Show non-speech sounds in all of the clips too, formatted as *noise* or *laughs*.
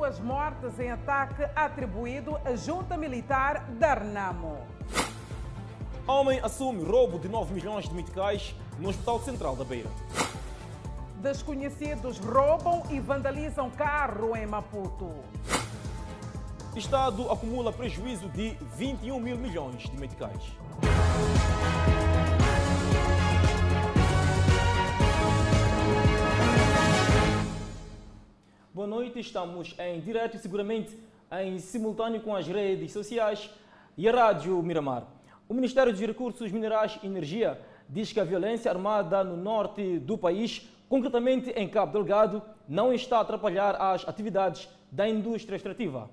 duas mortes em ataque atribuído à junta militar da Renamo. Homem assume roubo de 9 milhões de meticais no Hospital Central da Beira. Desconhecidos roubam e vandalizam carro em Maputo. Estado acumula prejuízo de 21 mil milhões de meticais. Boa noite, estamos em direto e seguramente em simultâneo com as redes sociais e a Rádio Miramar. O Ministério dos Recursos Minerais e Energia diz que a violência armada no norte do país, concretamente em Cabo Delgado, não está a atrapalhar as atividades da indústria extrativa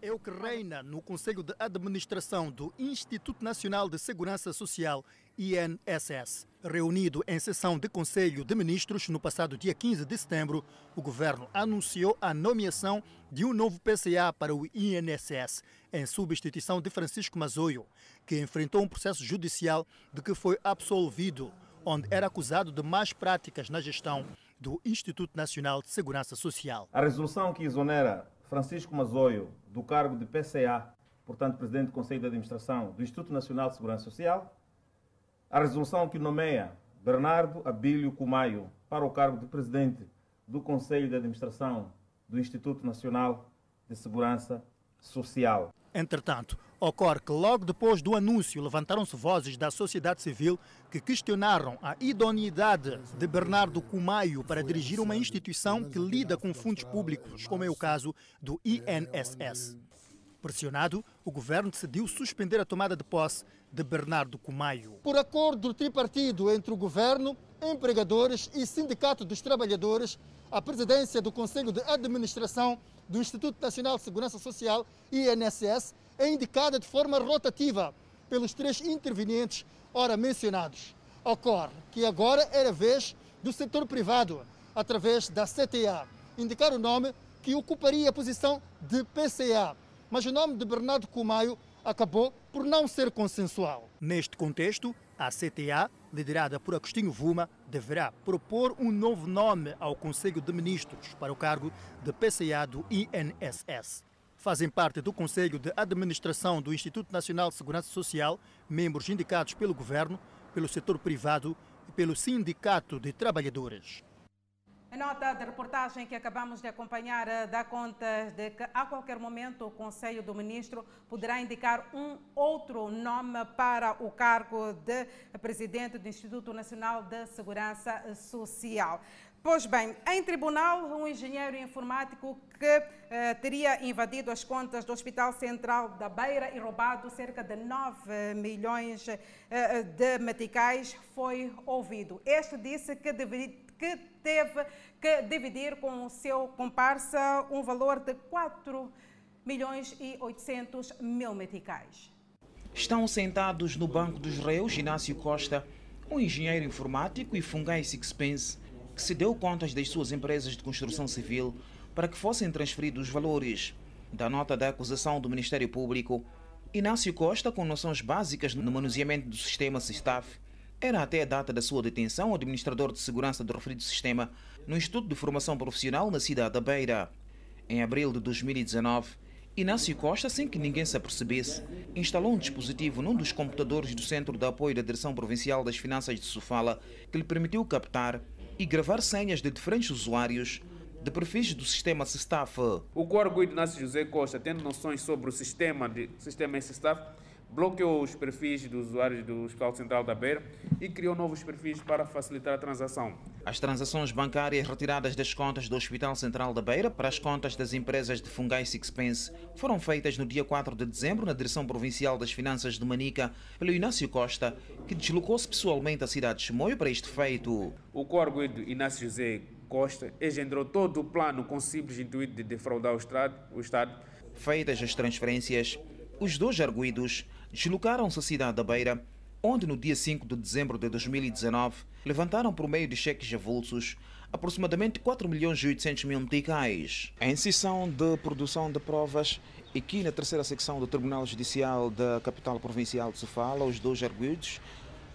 é o que reina no Conselho de Administração do Instituto Nacional de Segurança Social, INSS. Reunido em sessão de Conselho de Ministros no passado dia 15 de setembro, o governo anunciou a nomeação de um novo PCA para o INSS, em substituição de Francisco Mazoio, que enfrentou um processo judicial de que foi absolvido, onde era acusado de más práticas na gestão do Instituto Nacional de Segurança Social. A resolução que exonera Francisco Mazoio, do cargo de PCA, portanto, Presidente do Conselho de Administração do Instituto Nacional de Segurança Social, a resolução que nomeia Bernardo Abílio Cumaio para o cargo de Presidente do Conselho de Administração do Instituto Nacional de Segurança Social. Entretanto, ocorre que logo depois do anúncio levantaram-se vozes da sociedade civil que questionaram a idoneidade de Bernardo Cumaio para dirigir uma instituição que lida com fundos públicos, como é o caso do INSS. Pressionado, o governo decidiu suspender a tomada de posse de Bernardo Cumaio. Por acordo tripartido entre o governo, empregadores e sindicato dos trabalhadores, a presidência do Conselho de Administração do Instituto Nacional de Segurança Social, INSS, é indicada de forma rotativa pelos três intervenientes ora mencionados. Ocorre que agora era vez do setor privado, através da CTA, indicar o nome que ocuparia a posição de PCA, mas o nome de Bernardo Cumaio acabou por não ser consensual. Neste contexto, a CTA, liderada por Agostinho Vuma, deverá propor um novo nome ao Conselho de Ministros para o cargo de PCA do INSS. Fazem parte do Conselho de Administração do Instituto Nacional de Segurança Social membros indicados pelo governo, pelo setor privado e pelo Sindicato de Trabalhadores. A nota de reportagem que acabamos de acompanhar eh, dá conta de que a qualquer momento o Conselho do Ministro poderá indicar um outro nome para o cargo de presidente do Instituto Nacional de Segurança Social. Pois bem, em tribunal, um engenheiro informático que eh, teria invadido as contas do Hospital Central da Beira e roubado cerca de 9 milhões eh, de meticais foi ouvido. Este disse que, que teve que dividir com o seu comparsa um valor de 4 milhões e 800 mil meticais. Estão sentados no banco dos réus Inácio Costa, um engenheiro informático e Fungai Sixpence, que se deu contas das suas empresas de construção civil para que fossem transferidos os valores. Da nota da acusação do Ministério Público, Inácio Costa, com noções básicas no manuseamento do sistema SISTAF, era até a data da sua detenção administrador de segurança do referido sistema no Instituto de Formação Profissional na cidade da Beira. Em abril de 2019, Inácio Costa, sem que ninguém se apercebesse, instalou um dispositivo num dos computadores do Centro de Apoio da Direção Provincial das Finanças de Sofala que lhe permitiu captar e gravar senhas de diferentes usuários de perfis do sistema SISTAF. O coarguido Inácio José Costa, tendo noções sobre o sistema de sistema SISTAF, bloqueou os perfis dos usuários do Hospital Central da Beira e criou novos perfis para facilitar a transação. As transações bancárias retiradas das contas do Hospital Central da Beira para as contas das empresas de Fungai Sixpence foram feitas no dia 4 de dezembro na Direção Provincial das Finanças de Manica pelo Inácio Costa, que deslocou-se pessoalmente à cidade de Chimoio para este feito. O coarguido Inácio José Costa engendrou todo o plano com simples intuito de defraudar o Estado. O Estado. Feitas as transferências, os dois arguídos deslocaram-se à cidade da Beira, onde no dia 5 de dezembro de 2019 levantaram por meio de cheques avulsos aproximadamente 4 milhões e 800 mil meticais. Em sessão de produção de provas, aqui na terceira secção do Tribunal Judicial da capital provincial de Sofala, os dois arguidos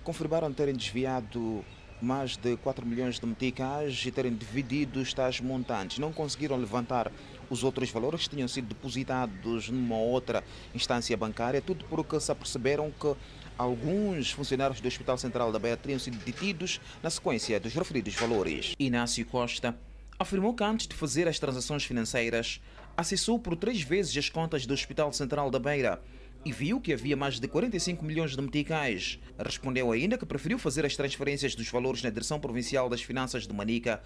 confirmaram terem desviado mais de 4 milhões de meticais e terem dividido tais montantes. Não conseguiram levantar Os outros valores tinham sido depositados numa outra instância bancária, tudo porque se aperceberam que alguns funcionários do Hospital Central da Beira teriam sido detidos na sequência dos referidos valores. Inácio Costa afirmou que antes de fazer as transações financeiras, acessou por três vezes as contas do Hospital Central da Beira e viu que havia mais de 45 milhões de meticais. Respondeu ainda que preferiu fazer as transferências dos valores na Direção Provincial das Finanças de Manica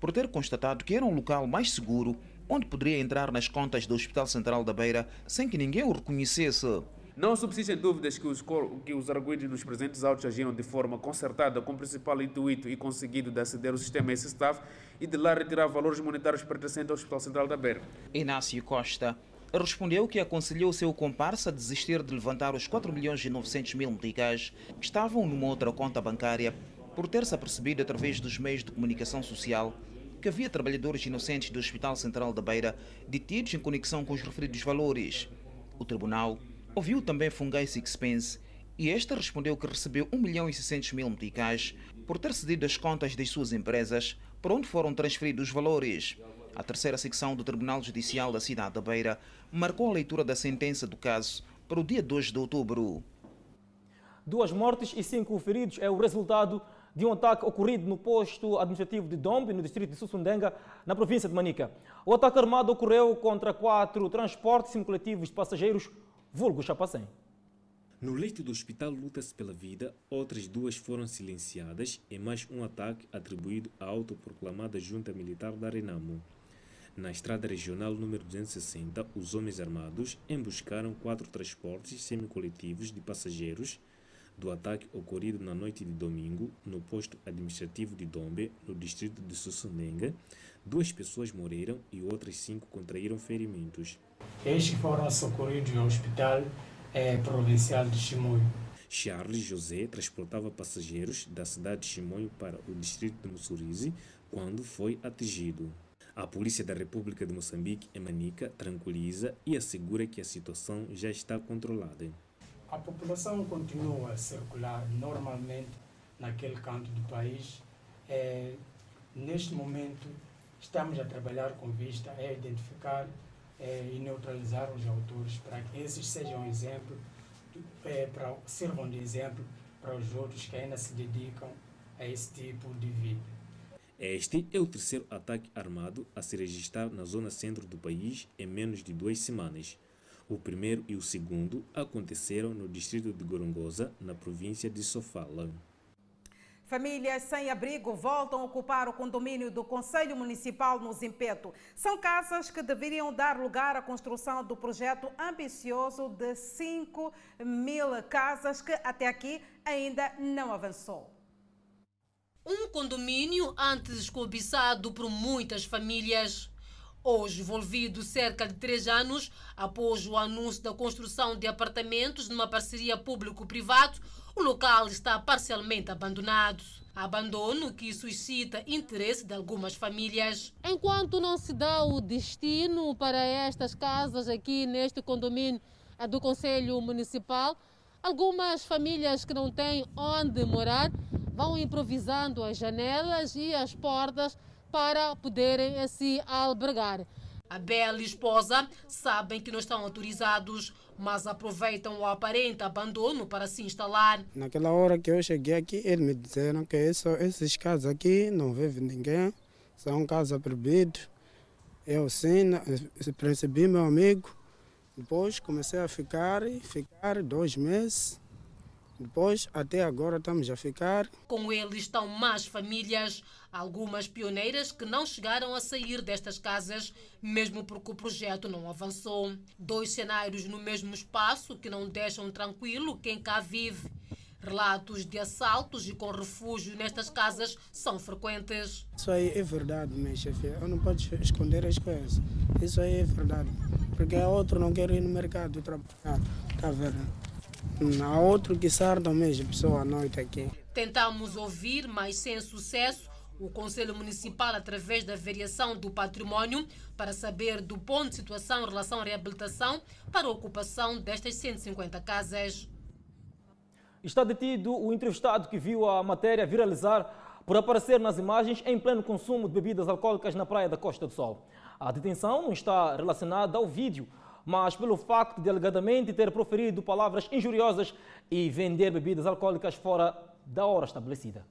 por ter constatado que era um local mais seguro onde poderia entrar nas contas do Hospital Central da Beira sem que ninguém o reconhecesse. Não subsistem dúvidas que os, que os arguidos nos presentes autos agiram de forma concertada com o principal intuito e conseguido de aceder ao sistema S-Staff e de lá retirar valores monetários pertencentes ao Hospital Central da Beira. Inácio Costa respondeu que aconselhou seu comparsa a desistir de levantar os 4 milhões e 900 mil meticais que estavam numa outra conta bancária por ter-se apercebido através dos meios de comunicação social que havia trabalhadores inocentes do Hospital Central da Beira detidos em conexão com os referidos valores. O tribunal ouviu também Fungai Sixpence e este respondeu que recebeu 1 milhão e 600 mil meticais por ter cedido as contas das suas empresas para onde foram transferidos os valores. A terceira secção do Tribunal Judicial da cidade da Beira marcou a leitura da sentença do caso para o dia 2 de outubro. Duas mortes e cinco feridos é o resultado de um ataque ocorrido no posto administrativo de Dombe, no distrito de Sussundenga, na província de Manica. O ataque armado ocorreu contra quatro transportes semicoletivos de passageiros, vulgo Chapacém. No leito do hospital luta-se pela vida, outras duas foram silenciadas e mais um ataque atribuído à autoproclamada junta militar da Renamo. Na estrada regional número 260, os homens armados emboscaram quatro transportes semicoletivos de passageiros do ataque ocorrido na noite de domingo no posto administrativo de Dombe, no distrito de Sussunenga. Duas pessoas morreram e outras cinco contraíram ferimentos. Estes foram socorridos ao hospital eh, provincial de Chimoio. Charles José transportava passageiros da cidade de Chimoio para o distrito de Mussurize quando foi atingido. A Polícia da República de Moçambique, em Manica, tranquiliza e assegura que a situação já está controlada. A população continua a circular normalmente naquele canto do país. É, neste momento, estamos a trabalhar com vista a identificar é, e neutralizar os autores para que esses sejam exemplo, é, para, sirvam de exemplo para os outros que ainda se dedicam a esse tipo de vida. Este é o terceiro ataque armado a se registrar na zona centro do país em menos de duas semanas. O primeiro e o segundo aconteceram no distrito de Gorongosa, na província de Sofala. Famílias sem abrigo voltam a ocupar o condomínio do Conselho Municipal no Zimpeto. São casas que deveriam dar lugar à construção do projeto ambicioso de 5 mil casas que até aqui ainda não avançou. Um condomínio antes cobiçado por muitas famílias. Hoje envolvido cerca de três anos após o anúncio da construção de apartamentos numa parceria público-privado, o local está parcialmente abandonado. Abandono que suscita interesse de algumas famílias. Enquanto não se dá o destino para estas casas aqui neste condomínio do Conselho Municipal, algumas famílias que não têm onde morar vão improvisando as janelas e as portas para poderem assim albergar. A Bela e esposa sabem que não estão autorizados, mas aproveitam o aparente abandono para se instalar. Naquela hora que eu cheguei aqui, eles me disseram que isso, esses casos aqui não vive ninguém, são casos proibidos. Eu sim, percebi meu amigo, depois comecei a ficar, ficar dois meses. Depois, até agora, estamos a ficar. Com ele estão mais famílias, algumas pioneiras que não chegaram a sair destas casas, mesmo porque o projeto não avançou. Dois cenários no mesmo espaço que não deixam tranquilo quem cá vive. Relatos de assaltos e com refúgio nestas casas são frequentes. Isso aí é verdade, minha chefe. Eu não posso esconder as coisas. Isso aí é verdade. Porque outro não quer ir no mercado trabalhar. Está vendo? Há outro que sarda mesmo, pessoa à noite aqui. Tentamos ouvir, mas sem sucesso, o Conselho Municipal através da variação do património para saber do ponto de situação em relação à reabilitação para a ocupação destas 150 casas. Está detido o entrevistado que viu a matéria viralizar por aparecer nas imagens em pleno consumo de bebidas alcoólicas na praia da Costa do Sol. A detenção não está relacionada ao vídeo, mas pelo facto de alegadamente ter proferido palavras injuriosas e vender bebidas alcoólicas fora da hora estabelecida.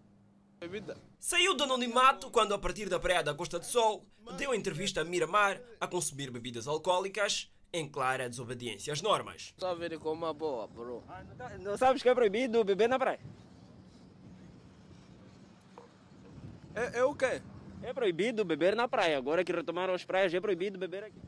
Saiu do anonimato quando, a partir da praia da Costa do Sol, deu entrevista a Miramar a consumir bebidas alcoólicas em clara desobediência às normas. Só ver como uma boa, bro. Não sabes que é proibido beber na praia? É, é o quê? É proibido beber na praia. Agora que retomaram as praias, é proibido beber aqui.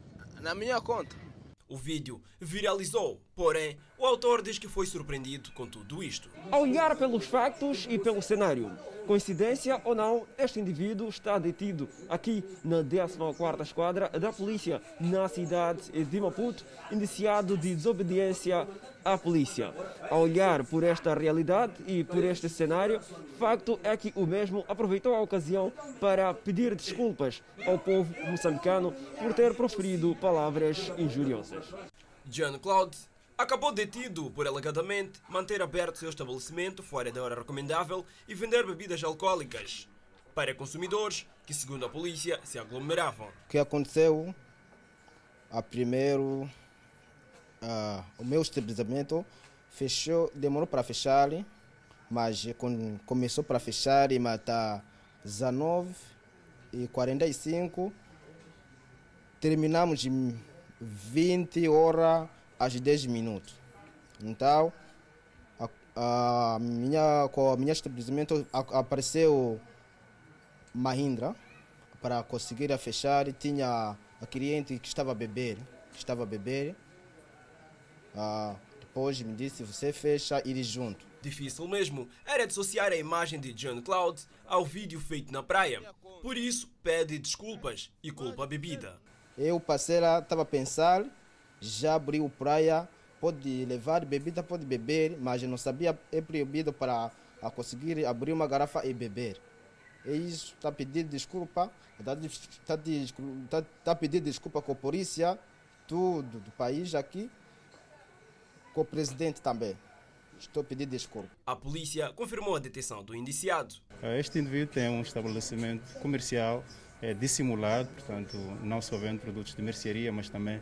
Na minha conta. O vídeo viralizou, porém, o autor diz que foi surpreendido com tudo isto. Ao olhar pelos factos e pelo cenário, coincidência ou não, este indivíduo está detido aqui na 14ª Esquadra da Polícia, na cidade de Maputo, indiciado de desobediência à polícia. Ao olhar por esta realidade e por este cenário, facto é que o mesmo aproveitou a ocasião para pedir desculpas ao povo moçambicano por ter proferido palavras injuriosas. John Cloud acabou detido por alegadamente manter aberto seu estabelecimento fora da hora recomendável e vender bebidas alcoólicas para consumidores que, segundo a polícia, se aglomeravam. O que aconteceu? A primeiro, o meu estabelecimento fechou, demorou para fechar, mas começou para fechar e matar 19 e 45 terminamos em 20 horas às 10 minutos. Então, a, a minha, com o meu estabelecimento apareceu Mahindra para conseguir a fechar. Tinha a cliente que estava a beber, que estava a beber. Ah, depois me disse, você fecha, ir junto. Difícil mesmo era dissociar a imagem de John Cloud ao vídeo feito na praia. Por isso, pede desculpas e culpa a bebida. Eu passei lá, estava a pensar, já abriu praia, pode levar bebida, pode beber, mas não sabia, é proibido para a conseguir abrir uma garrafa e beber. É isso, está pedindo desculpa, está tá, tá, tá pedindo desculpa com a polícia, tudo do país aqui, com o presidente também. Estou pedindo desculpa. A polícia confirmou a detenção do indiciado. Este indivíduo tem um estabelecimento comercial é, dissimulado, portanto, não só vende produtos de mercearia, mas também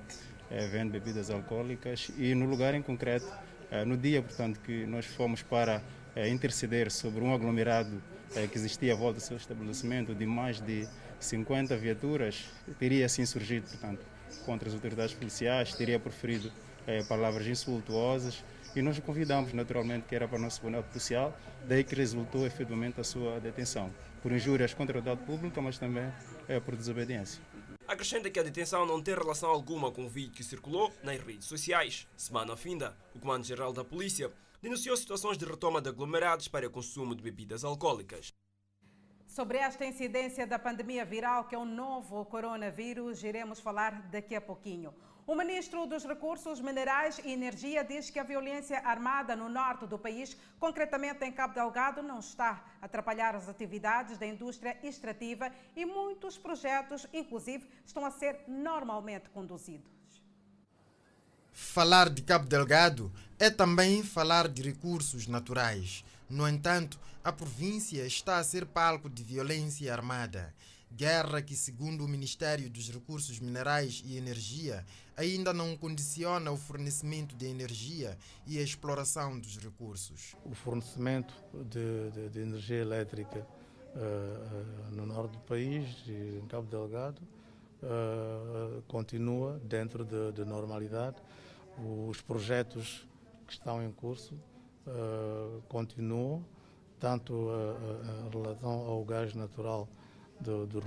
vende bebidas alcoólicas. E no lugar em concreto, é, no dia, portanto, que nós fomos para é, interceder sobre um aglomerado que existia à volta do seu estabelecimento de mais de 50 viaturas, teria assim surgido, portanto, contra as autoridades policiais, teria proferido palavras insultuosas e nós o convidamos naturalmente que era para o nosso tribunal policial, daí que resultou efetivamente a sua detenção, por injúrias contra o dado público, mas também por desobediência. Acrescenta que a detenção não tem relação alguma com o vídeo que circulou nas redes sociais. Semana finda, o Comando-Geral da Polícia denunciou situações de retoma de aglomerados para consumo de bebidas alcoólicas. Sobre esta incidência da pandemia viral, que é o novo coronavírus, iremos falar daqui a pouquinho. O ministro dos Recursos Minerais e Energia diz que a violência armada no norte do país, concretamente em Cabo Delgado, não está a atrapalhar as atividades da indústria extrativa e muitos projetos, inclusive, estão a ser normalmente conduzidos. Falar de Cabo Delgado é também falar de recursos naturais. No entanto, a província está a ser palco de violência armada. Guerra que, segundo o Ministério dos Recursos Minerais e Energia, ainda não condiciona o fornecimento de energia e a exploração dos recursos. O fornecimento de, de, de energia elétrica uh, no norte do país, em Cabo Delgado, uh, continua dentro de, de, normalidade. Os projetos que estão em curso continuam, tanto em relação ao gás natural do, do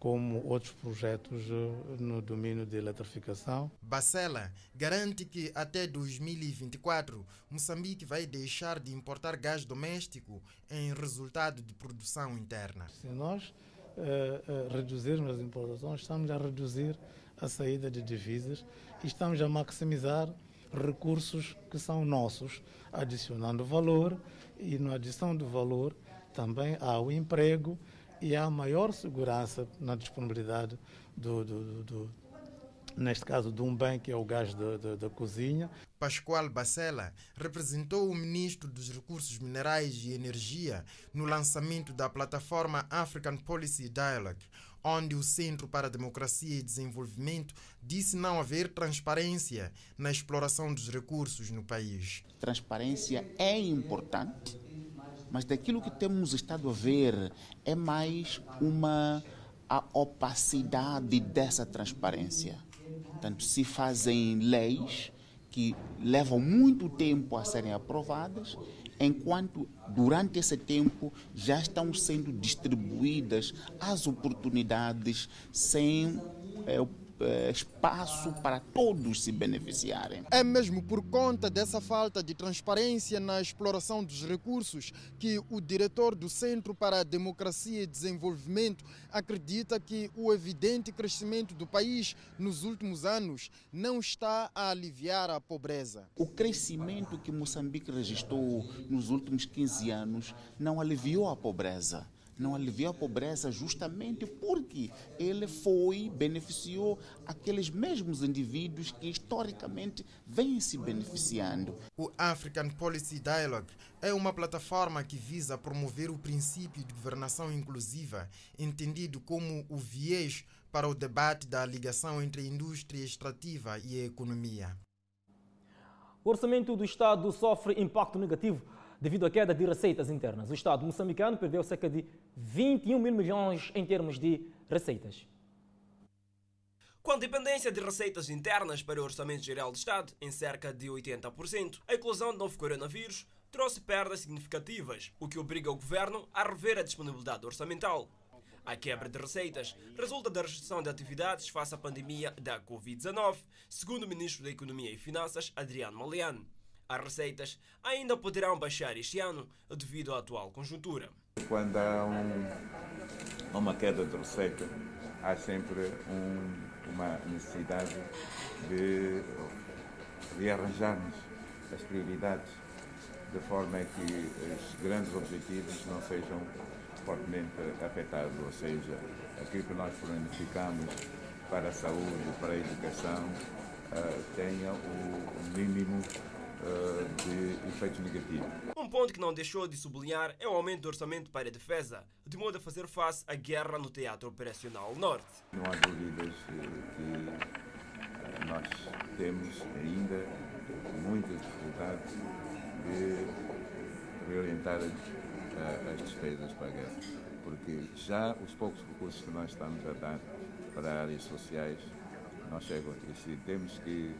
como outros projetos eh, no domínio de eletrificação. Bacela garante que até 2024 Moçambique vai deixar de importar gás doméstico em resultado de produção interna. Se nós eh, eh, reduzirmos as importações, estamos a reduzir a saída de divisas e estamos a maximizar recursos que são nossos, adicionando valor e na adição do valor também há o emprego e há maior segurança na disponibilidade do, do, do, do neste caso de um bem que é o gás da, cozinha. Pascoal Bacela, representou o ministro dos Recursos Minerais e Energia no lançamento da plataforma African Policy Dialogue, onde o Centro para a Democracia e Desenvolvimento disse não haver transparência na exploração dos recursos no país. Transparência é importante, mas daquilo que temos estado a ver é mais uma a opacidade dessa transparência. Portanto, se fazem leis que levam muito tempo a serem aprovadas, enquanto durante esse tempo já estão sendo distribuídas as oportunidades sem é, espaço para todos se beneficiarem. É mesmo por conta dessa falta de transparência na exploração dos recursos que o diretor do Centro para a Democracia e Desenvolvimento acredita que o evidente crescimento do país nos últimos anos não está a aliviar a pobreza. O crescimento que Moçambique registrou nos últimos 15 anos não aliviou a pobreza não aliviou a pobreza justamente porque ele foi, beneficiou aqueles mesmos indivíduos que historicamente vêm se beneficiando. O African Policy Dialogue é uma plataforma que visa promover o princípio de governação inclusiva, entendido como o viés para o debate da ligação entre a indústria extrativa e a economia. O orçamento do Estado sofre impacto negativo devido à queda de receitas internas. O Estado moçambicano perdeu cerca de 21 mil milhões em termos de receitas. Com dependência de receitas internas para o Orçamento Geral do Estado em cerca de 80%, a eclosão do novo coronavírus trouxe perdas significativas, o que obriga o governo a rever a disponibilidade orçamental. A quebra de receitas resulta da restrição de atividades face à pandemia da Covid-19, segundo o ministro da Economia e Finanças, Adriano Maliano. As receitas ainda poderão baixar este ano devido à atual conjuntura. Quando há um, uma queda de receita, há sempre um, uma necessidade de rearranjarmos as prioridades de forma que os grandes objetivos não sejam fortemente afetados, ou seja, aquilo que nós planificamos para a saúde, para a educação, uh, tenha o mínimo de efeitos negativos. Um ponto que não deixou de sublinhar é o aumento do orçamento para a defesa, de modo a fazer face à guerra no Teatro Operacional Norte. Não há dúvidas que nós temos ainda muita dificuldade de reorientar as despesas para a guerra, porque já os poucos recursos que nós estamos a dar para áreas sociais não chegam. E temos que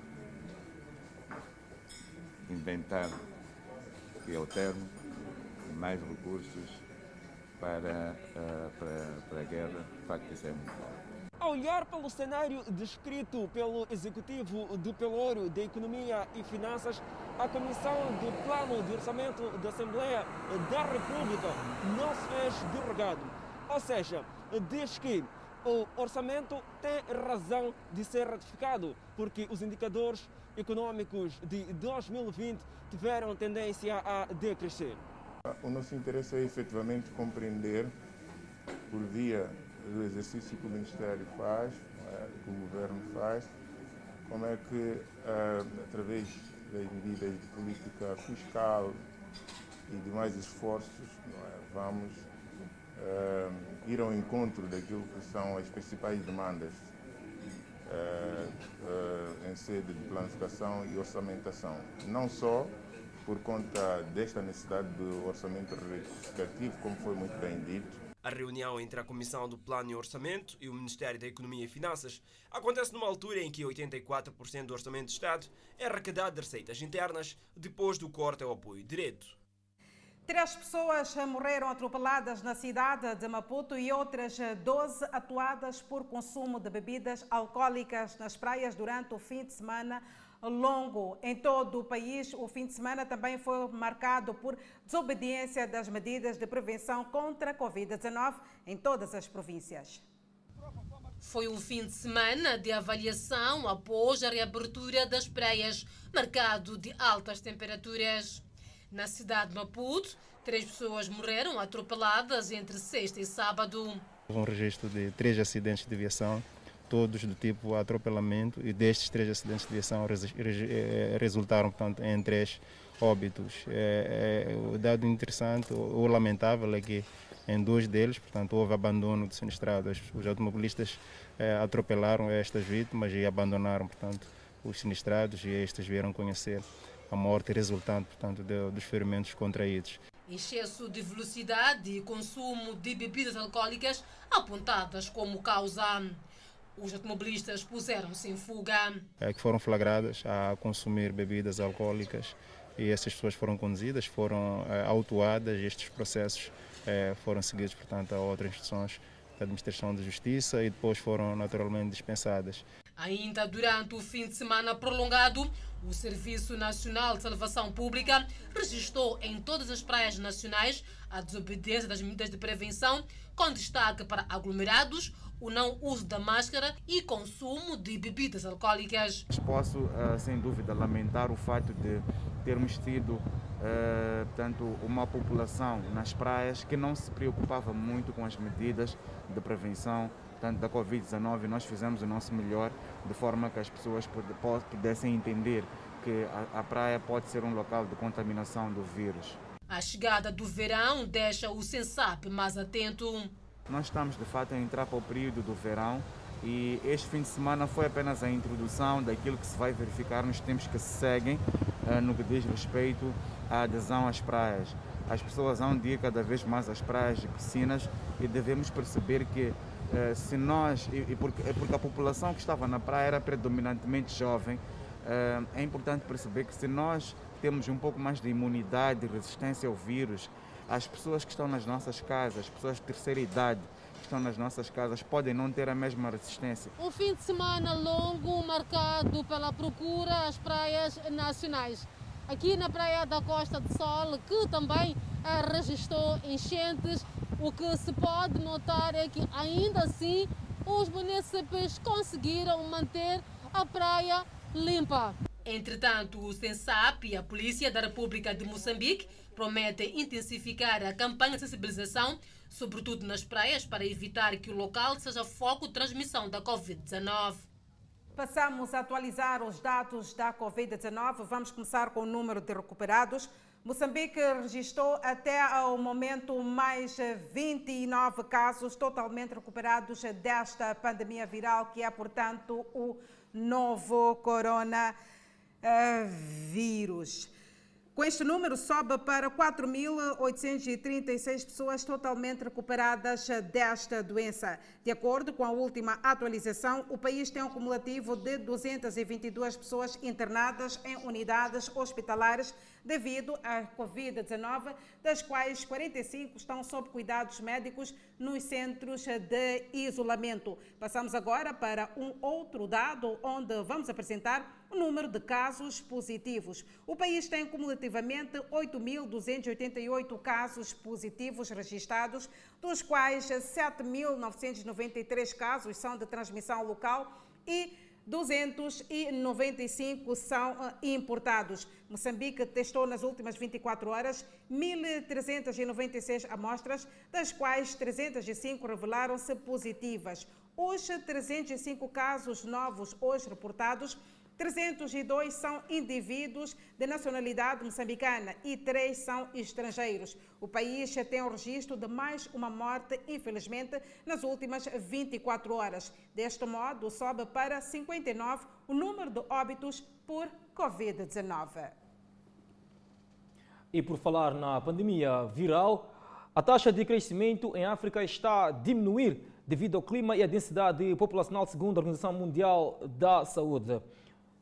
inventar, que é o termo, mais recursos para, uh, para, para a guerra, de facto isso é muito bom. A olhar pelo cenário descrito pelo Executivo do Pelouro de Economia e Finanças, a Comissão de Plano de Orçamento da Assembleia da República não se fez derrogado. Ou seja, diz que o orçamento tem razão de ser ratificado, porque os indicadores econômicos de 2020 tiveram tendência a decrescer. O nosso interesse é efetivamente compreender, por via do exercício que o Ministério faz, é, que o Governo faz, como é que, é, através das medidas de política fiscal e demais esforços, é, vamos ir ao encontro daquilo que são as principais demandas em sede de planificação e orçamentação. Não só por conta desta necessidade do orçamento retificativo, como foi muito bem dito. A reunião entre a Comissão do Plano e Orçamento e o Ministério da Economia e Finanças acontece numa altura em que 84% do orçamento do Estado é arrecadado de receitas internas depois do corte ao apoio direto. Três pessoas morreram atropeladas na cidade de Maputo e outras 12 atuadas por consumo de bebidas alcoólicas nas praias durante o fim de semana longo. Em todo o país, o fim de semana também foi marcado por desobediência das medidas de prevenção contra a Covid-19 em todas as províncias. Foi um fim de semana de avaliação após a reabertura das praias, marcado de altas temperaturas. Na cidade de Maputo, três pessoas morreram atropeladas entre sexta e sábado. Um registro de três acidentes de viação, todos do tipo atropelamento, e destes três acidentes de viação resultaram portanto, em três óbitos. É, é, o dado interessante, o, lamentável é que em dois deles, portanto, houve abandono de sinistrados. Os automobilistas é, atropelaram estas vítimas e abandonaram, portanto, os sinistrados e estes vieram conhecer a morte resultante, portanto, de, dos ferimentos contraídos. Excesso de velocidade e consumo de bebidas alcoólicas apontadas como causa. Os automobilistas puseram-se em fuga. É, que foram flagradas a consumir bebidas alcoólicas e essas pessoas foram conduzidas, foram é, autuadas estes processos é, foram seguidos, portanto, a outras instituições da Administração de Justiça e depois foram naturalmente dispensadas. Ainda durante o fim de semana prolongado, o Serviço Nacional de Salvação Pública registrou em todas as praias nacionais a desobediência das medidas de prevenção, com destaque para aglomerados, o não uso da máscara e consumo de bebidas alcoólicas. Posso, eh, sem dúvida, lamentar o fato de termos tido portanto, uma população nas praias que não se preocupava muito com as medidas de prevenção tanto da Covid-19, nós fizemos o nosso melhor de forma que as pessoas pudessem entender que a, a praia pode ser um local de contaminação do vírus. A chegada do verão deixa o Sensap mais atento. Nós estamos de fato a entrar para o período do verão e este fim de semana foi apenas a introdução daquilo que se vai verificar nos tempos que se seguem uh, no que diz respeito à adesão às praias. As pessoas vão de ir cada vez mais às praias e piscinas e devemos perceber que uh, se nós, e, e porque, é porque a população que estava na praia era predominantemente jovem, uh, é importante perceber que se nós temos um pouco mais de imunidade resistência ao vírus, as pessoas que estão nas nossas casas, as pessoas de terceira idade, que estão nas nossas casas podem não ter a mesma resistência. Um fim de semana longo marcado pela procura às praias nacionais. Aqui na Praia da Costa do Sol, que também eh, registrou enchentes, o que se pode notar é que ainda assim os municípios conseguiram manter a praia limpa. Entretanto, o SENSAP e a Polícia da República de Moçambique prometem intensificar a campanha de sensibilização sobretudo nas praias, para evitar que o local seja foco de transmissão da Covid-19. Passamos a atualizar os dados da Covid-19. Vamos começar com o número de recuperados. Moçambique registrou até ao momento mais 29 casos totalmente recuperados desta pandemia viral, que é, portanto, o novo coronavírus. Com este número, sobe para 4.836 pessoas totalmente recuperadas desta doença. De acordo com a última atualização, o país tem um cumulativo de 222 pessoas internadas em unidades hospitalares devido à Covid-19, das quais 45 estão sob cuidados médicos nos centros de isolamento. Passamos agora para um outro dado, onde vamos apresentar o número de casos positivos. O país tem cumulativamente 8.288 casos positivos registrados, dos quais 7.993 casos são de transmissão local e 295 são ah, importados. Moçambique testou nas últimas 24 horas 1.396 amostras, das quais 305 revelaram-se positivas. Os 305 casos novos hoje reportados 302 são indivíduos de nacionalidade moçambicana e três são estrangeiros. O país tem o registro de mais uma morte, infelizmente, nas últimas 24 horas. Deste modo, sobe para 59 o número de óbitos por Covid-19. E por falar na pandemia viral, a taxa de crescimento em África está a diminuir devido ao clima e à densidade populacional, segundo a Organização Mundial da Saúde.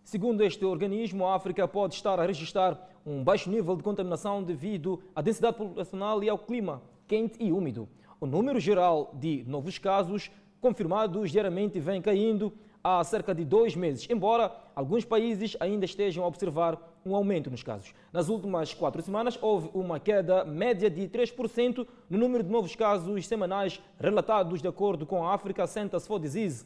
Segundo este organismo, a África pode estar a registrar um baixo nível de contaminação devido à densidade populacional e ao clima quente e úmido. O número geral de novos casos confirmados diariamente vem caindo há cerca de dois meses, embora alguns países ainda estejam a observar um aumento nos casos. Nas últimas quatro semanas, houve uma queda média de 3% no número de novos casos semanais relatados, de acordo com a Africa Centers for Disease,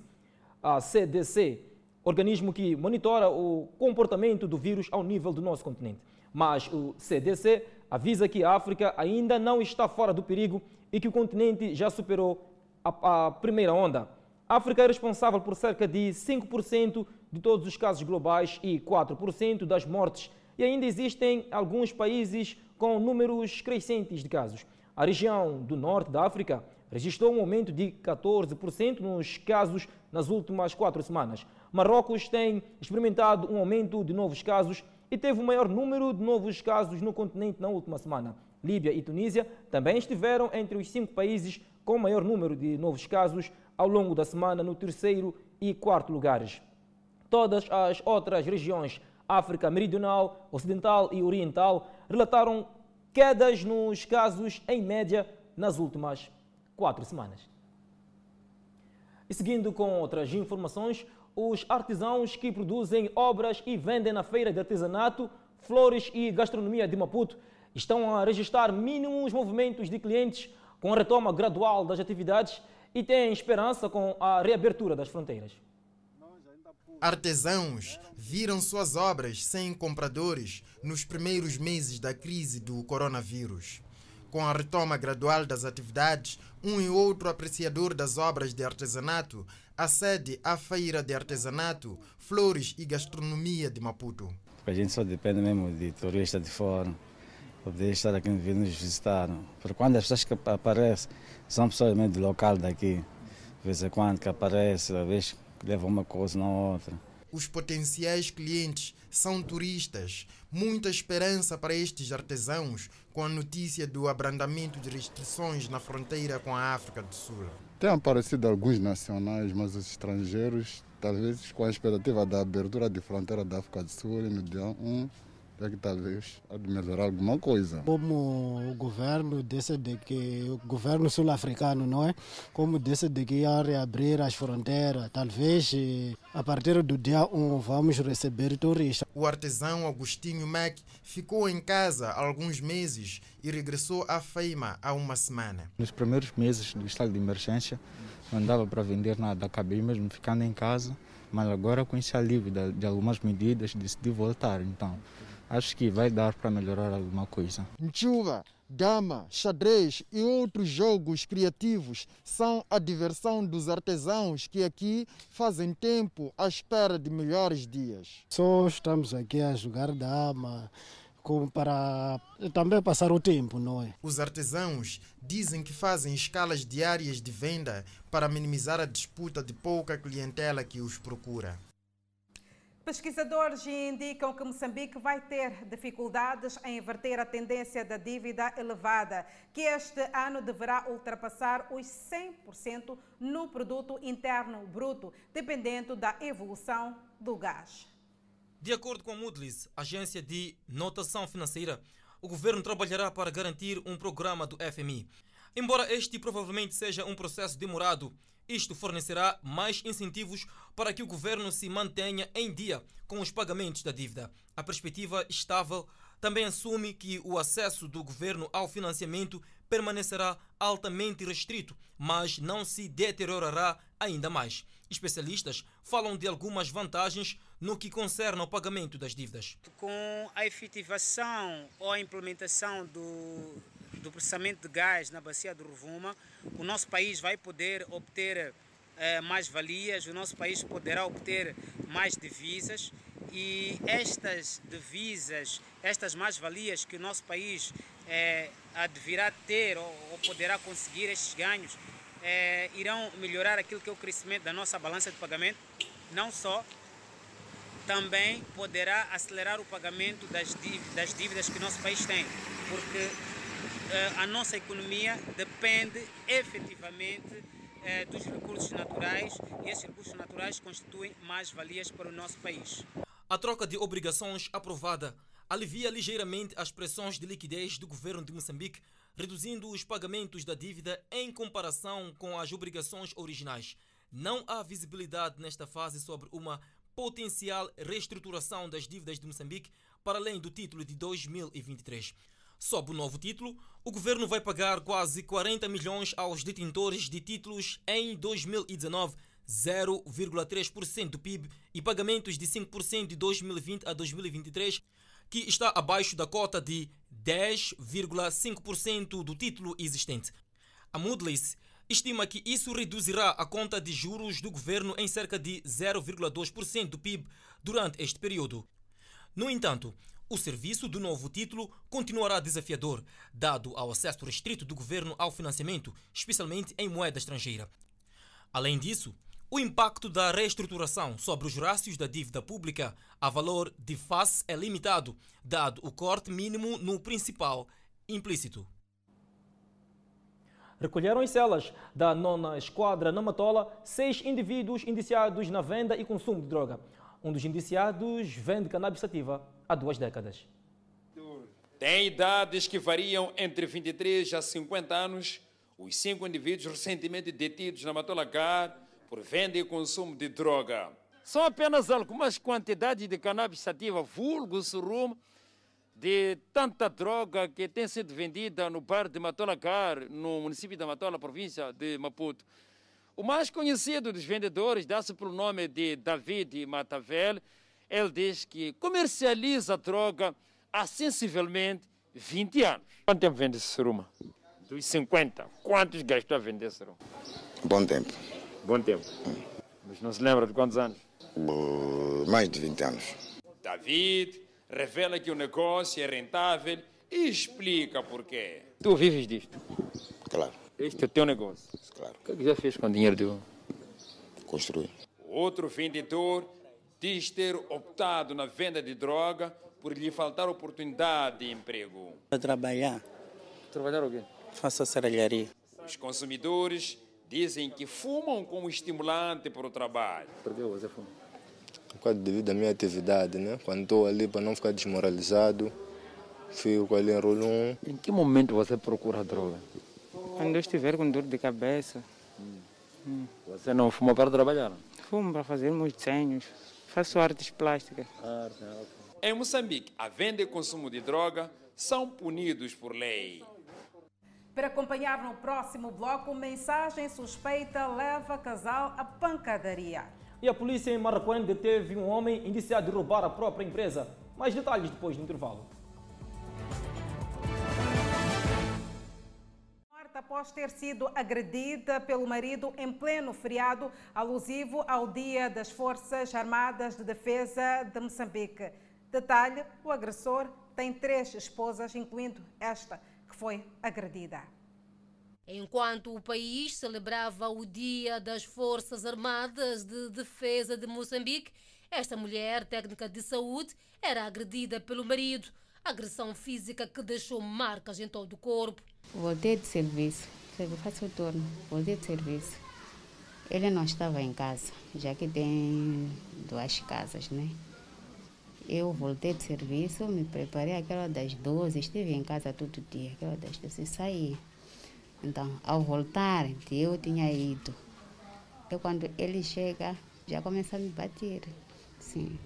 a CDC organismo que monitora o comportamento do vírus ao nível do nosso continente. Mas o CDC avisa que a África ainda não está fora do perigo e que o continente já superou a, a primeira onda. A África é responsável por cerca de 5% de todos os casos globais e 4% das mortes, e ainda existem alguns países com números crescentes de casos. A região do norte da África registrou um aumento de 14% nos casos nas últimas quatro semanas. Marrocos tem experimentado um aumento de novos casos e teve o maior número de novos casos no continente na última semana. Líbia e Tunísia também estiveram entre os cinco países com maior número de novos casos ao longo da semana no terceiro e quarto lugares. Todas as outras regiões, África Meridional, Ocidental e Oriental, relataram quedas nos casos em média nas últimas quatro semanas. E seguindo com outras informações, os artesãos que produzem obras e vendem na feira de artesanato, flores e gastronomia de Maputo estão a registrar mínimos movimentos de clientes com a retoma gradual das atividades e têm esperança com a reabertura das fronteiras. Artesãos viram suas obras sem compradores nos primeiros meses da crise do coronavírus. Com a retoma gradual das atividades, um e outro apreciador das obras de artesanato acede à Feira de Artesanato, Flores e Gastronomia de Maputo. A gente só depende mesmo de turistas de fora, poder estar aqui vir nos visitar. Porque quando as pessoas que aparecem são pessoas mesmo do local daqui, de vez em quando que aparece, às vezes levam uma coisa na outra. Os potenciais clientes são turistas. Muita esperança para estes artesãos com a notícia do abrandamento de restrições na fronteira com a África do Sul. Tem aparecido alguns nacionais, mas os estrangeiros, talvez com a expectativa da abertura de fronteira da África do Sul no dia 1, é que talvez há de melhorar alguma coisa. Como o governo decide que o governo sul-africano, não é? Como decide que ia reabrir as fronteiras, talvez eh, a partir do dia 1 vamos receber turistas. O artesão Agostinho Mac ficou em casa há alguns meses e regressou à Feima há uma semana. Nos primeiros meses do estado de emergência, não dava para vender nada, acabei mesmo ficando em casa, mas agora com esse alívio de, de algumas medidas decidi voltar, então acho que vai dar para melhorar alguma coisa. Nchuva, dama, xadrez e outros jogos criativos são a diversão dos artesãos que aqui fazem tempo à espera de melhores dias. Só estamos aqui a jogar dama, como para também passar o tempo, não é? Os artesãos dizem que fazem escalas diárias de venda para minimizar a disputa de pouca clientela que os procura. Pesquisadores indicam que Moçambique vai ter dificuldades em inverter a tendência da dívida elevada, que este ano deverá ultrapassar os 100% no produto interno bruto, dependendo da evolução do gás. De acordo com a Moody's, agência de notação financeira, o governo trabalhará para garantir um programa do FMI. Embora este provavelmente seja um processo demorado, isto fornecerá mais incentivos para que o governo se mantenha em dia com os pagamentos da dívida. A perspectiva estável também assume que o acesso do governo ao financiamento permanecerá altamente restrito, mas não se deteriorará ainda mais. Especialistas falam de algumas vantagens no que concerne ao pagamento das dívidas. Com a efetivação ou a implementação do, do processamento de gás na bacia do Rovuma, o nosso país vai poder obter eh, mais valias, o nosso país poderá obter mais divisas e estas divisas, estas mais-valias que o nosso país eh, deverá ter ou, ou, poderá conseguir estes ganhos, eh, irão melhorar aquilo que é o crescimento da nossa balança de pagamento, não só, também poderá acelerar o pagamento das dívidas, das dívidas que o nosso país tem, porque a nossa economia depende efetivamente dos recursos naturais e esses recursos naturais constituem mais-valias para o nosso país. A troca de obrigações aprovada alivia ligeiramente as pressões de liquidez do governo de Moçambique, reduzindo os pagamentos da dívida em comparação com as obrigações originais. Não há visibilidade nesta fase sobre uma potencial reestruturação das dívidas de Moçambique para além do título de 2023. Sob o novo título, o governo vai pagar quase 40 milhões aos detentores de títulos em 2019, 0,3% do PIB, e pagamentos de 5% de 2020 a 2023, que está abaixo da cota de 10,5% do título existente. A Moody's estima que isso reduzirá a conta de juros do governo em cerca de 0,2% do PIB durante este período. No entanto, o serviço do novo título continuará desafiador, dado ao acesso restrito do governo ao financiamento, especialmente em moeda estrangeira. Além disso, o impacto da reestruturação sobre os rácios da dívida pública a valor de face é limitado, dado o corte mínimo no principal implícito. Recolheram em celas da nona esquadra na Matola seis indivíduos indiciados na venda e consumo de droga. Um dos indiciados vende cannabis sativa há duas décadas. Tem idades que variam entre 23 a 50 anos. Os cinco indivíduos recentemente detidos na Matolacar por venda e consumo de droga. São apenas algumas quantidades de cannabis sativa, vulgo surum, de tanta droga que tem sido vendida no bar de Matolacar, no município de Matola, província de Maputo. O mais conhecido dos vendedores dá-se pelo nome de David Matavel. Ele diz que comercializa droga há sensivelmente 20 anos. Quanto tempo vende esse suruma? Dos 50. Quantos gastou a vender suruma? Bom tempo. Bom tempo. Mas não se lembra de quantos anos? Mais de 20 anos. David revela que o negócio é rentável e explica porquê. Tu vives disto? Claro. Este é o teu negócio? Claro. O que, é que já fez com o dinheiro teu? Construir. Outro vendedor diz ter optado na venda de droga por lhe faltar oportunidade de emprego. Para trabalhar. Trabalhar o quê? Faço serralharia. Os consumidores dizem que fumam como estimulante para o trabalho. Por que você fuma? Por devido à minha atividade, né? Quando estou ali para não ficar desmoralizado, fico ali enrolo um. Em que momento você procura droga? Quando eu estiver com dor de cabeça. Hum. Você não fuma para trabalhar? Fumo para fazer meus desenhos. Faço artes plásticas. Arte, okay. Em Moçambique, a venda e consumo de droga são punidos por lei. Para acompanhar no próximo bloco, mensagem suspeita leva casal à pancadaria. E a polícia em Marraquém deteve um homem indiciado de roubar a própria empresa. Mais detalhes depois do intervalo. Após ter sido agredida pelo marido em pleno feriado alusivo ao Dia das Forças Armadas de Defesa de Moçambique. Detalhe: o agressor tem três esposas, incluindo esta que foi agredida. Enquanto o país celebrava o Dia das Forças Armadas de Defesa de Moçambique, esta mulher, técnica de saúde, era agredida pelo marido. Agressão física que deixou marcas em todo o corpo. Voltei de serviço, faço o turno, voltei de serviço. Ele não estava em casa, já que tem duas casas, né? Eu voltei de serviço, me preparei aquela das 12, estive em casa todo dia, aquela das 12 saí. Então, ao voltar, eu tinha ido. Então, quando ele chega, já começa a me bater. Sim,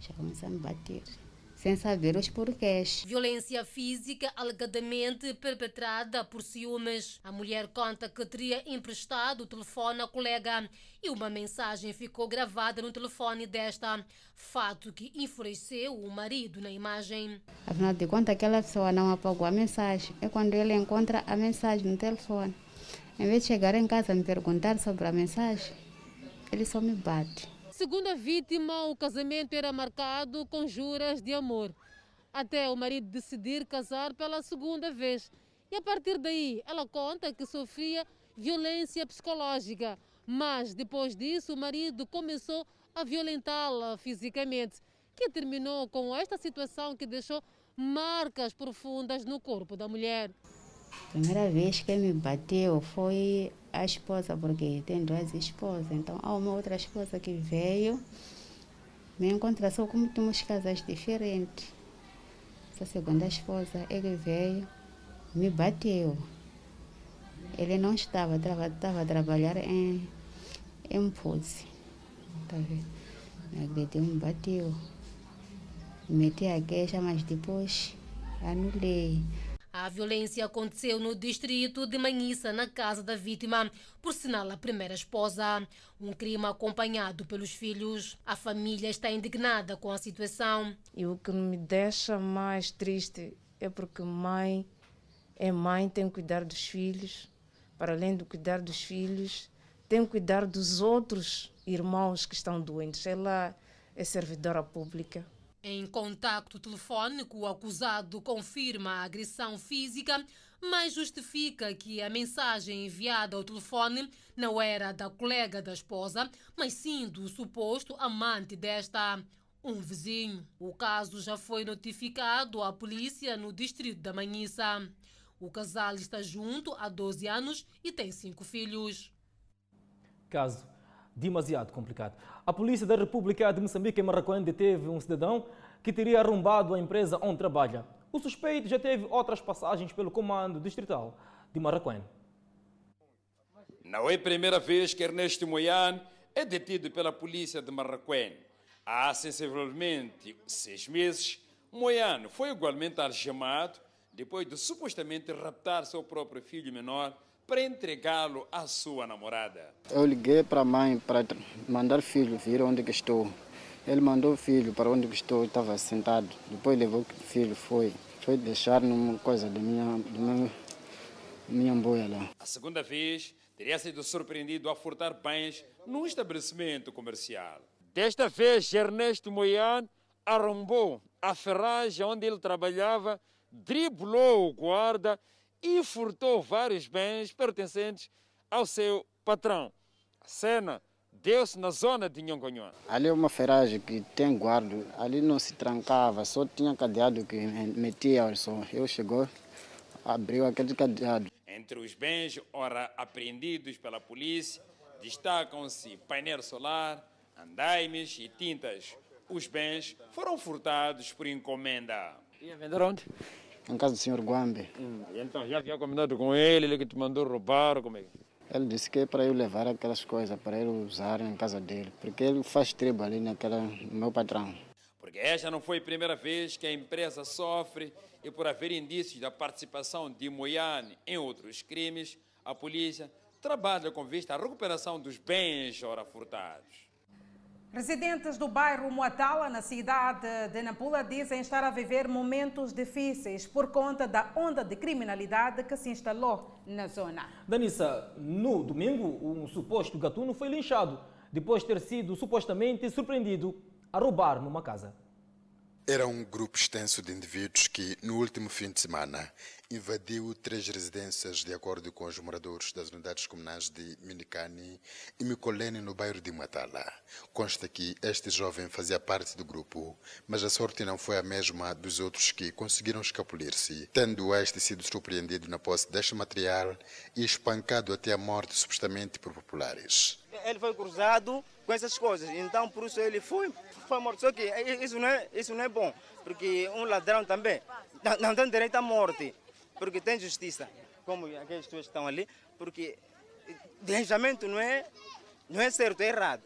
já começa a me bater sem saber os porquês. Violência física alegadamente perpetrada por ciúmes. A mulher conta que teria emprestado o telefone à colega e uma mensagem ficou gravada no telefone desta, fato que enfureceu o marido na imagem. Afinal de contas, aquela pessoa não apagou a mensagem. É quando ele encontra a mensagem no telefone. Em vez de chegar em casa e me perguntar sobre a mensagem, ele só me bate. Segundo a vítima, o casamento era marcado com juras de amor, até o marido decidir casar pela segunda vez. E a partir daí, ela conta que sofria violência psicológica, mas depois disso, o marido começou a violentá-la fisicamente, que terminou com esta situação que deixou marcas profundas no corpo da mulher. Primeira vez que me bateu foi a esposa, porque tem duas esposas. Então, há uma outra esposa que veio me encontrar, só como temos casas diferentes. Essa segunda esposa, ele veio, me bateu. Ele não estava, estava, estava a trabalhar em, em Pose. Tá me agrediu, me bateu. Meti a queixa, mas depois anulei. A violência aconteceu no distrito de Manhissa, na casa da vítima, por sinal a primeira esposa. Um crime acompanhado pelos filhos. A família está indignada com a situação. E o que me deixa mais triste é porque mãe é mãe, tem que cuidar dos filhos, para além de cuidar dos filhos, tem que cuidar dos outros irmãos que estão doentes. Ela é servidora pública. Em contacto telefônico, o acusado confirma a agressão física, mas justifica que a mensagem enviada ao telefone não era da colega da esposa, mas sim do suposto amante desta, um vizinho. O caso já foi notificado à polícia no distrito da Manhissa. O casal está junto há 12 anos e tem cinco filhos. Caso demasiado complicado. A Polícia da República de Moçambique, em Marraquém, deteve um cidadão que teria arrombado a empresa onde trabalha. O suspeito já teve outras passagens pelo comando distrital de Marraquém. Não é a primeira vez que Ernesto Moian é detido pela polícia de Marraquém. Há sensivelmente seis meses, Moian foi igualmente algemado depois de supostamente raptar seu próprio filho menor para entregá-lo à sua namorada. Eu liguei para a mãe para mandar filho vir onde que estou. Ele mandou o filho para onde que estou, estava sentado. Depois levou o filho, foi. Foi deixar numa coisa da minha, da minha, minha boia lá. A segunda vez, teria sido surpreendido a furtar bens num estabelecimento comercial. Desta vez, Ernesto Moian arrombou a ferragem onde ele trabalhava, driblou o guarda e furtou vários bens pertencentes ao seu patrão. A cena deu-se na zona de Nhongonhon. Ali é uma ferragem que tem guarda, ali não se trancava, só tinha cadeado que metia o som. Eu chegou, abriu aquele cadeado. Entre os bens ora apreendidos pela polícia, destacam-se painel solar, andaimes e tintas. Os bens foram furtados por encomenda. E vender onde? Em casa do senhor Guambe. Hum, então já havia combinado com ele, ele que te mandou roubar, como é que... Ele disse que é para eu levar aquelas coisas, para ele usar em casa dele, porque ele faz tribo ali naquela, no meu patrão. Porque esta não foi a primeira vez que a empresa sofre e por haver indícios da participação de Moiane em outros crimes, a polícia trabalha com vista à recuperação dos bens ora furtados. Residentes do bairro Moatala, na cidade de Nampula, dizem estar a viver momentos difíceis por conta da onda de criminalidade que se instalou na zona. Danissa, no domingo, um suposto gatuno foi linchado depois de ter sido supostamente surpreendido a roubar numa casa. Era um grupo extenso de indivíduos que, no último fim de semana, invadiu três residências de acordo com os moradores das unidades comunais de Minicani e Micolene, no bairro de Matala. Consta que este jovem fazia parte do grupo, mas a sorte não foi a mesma dos outros que conseguiram escapulir-se, tendo este sido surpreendido na posse deste material e espancado até a morte, supostamente por populares. Ele foi cruzado com essas coisas, então por isso ele foi, foi morto. Só que isso não é, isso não é bom, porque um ladrão também não, não tem direito à morte porque tem justiça, como aqueles que estão ali, porque derramamento não é, não é certo, é errado.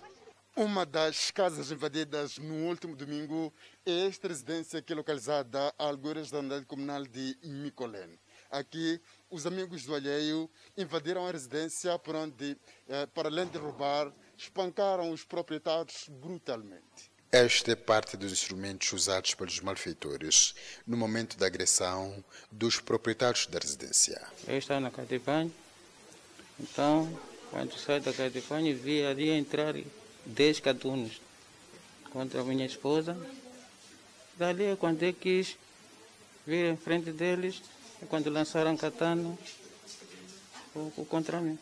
Uma das casas invadidas no último domingo é esta residência que é localizada a algures da unidade comunal de Micolene. Aqui, os amigos do alheio invadiram a residência por onde, eh, para além de roubar, espancaram os proprietários brutalmente. Esta é parte dos instrumentos usados pelos malfeitores no momento da agressão dos proprietários da residência. Eu estava na casa de banho, então, quando saí da casa de banho, vi ali entrar 10 catunos contra a minha esposa. Dali é quando eu quis vir em frente deles, quando lançaram katana contra mim.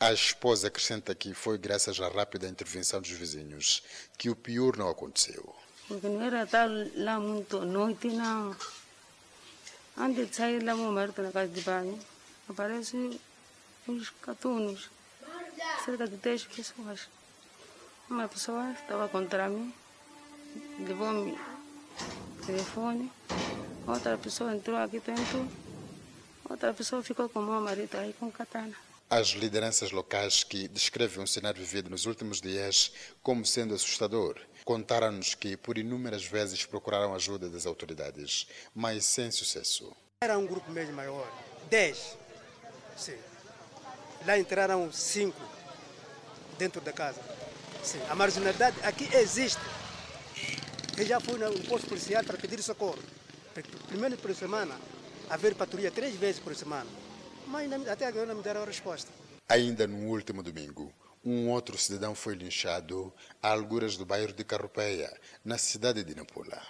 A esposa acrescenta que foi graças à rápida intervenção dos vizinhos que o pior não aconteceu. Porque não era estar lá muito noite, não. Antes de sair lá, meu marido na casa de banho, aparecem uns catunos, cerca de 10 pessoas. Uma pessoa estava contra mim, levou-me telefone, outra pessoa entrou aqui dentro, outra pessoa ficou com meu marido aí com katana. As lideranças locais que descrevem o cenário vivido nos últimos dias como sendo assustador contaram-nos que por inúmeras vezes procuraram ajuda das autoridades, mas sem sucesso. Era um grupo mesmo maior, 10. Sim. Lá entraram cinco dentro da casa. Sim. A marginalidade aqui existe. Eu já fui no posto policial para pedir socorro. Primeiro por semana, haver patrulha três vezes por semana. Mas até agora não me deram a resposta. Ainda no último domingo, um outro cidadão foi linchado a alguras do bairro de Carropeia, na cidade de Nampula.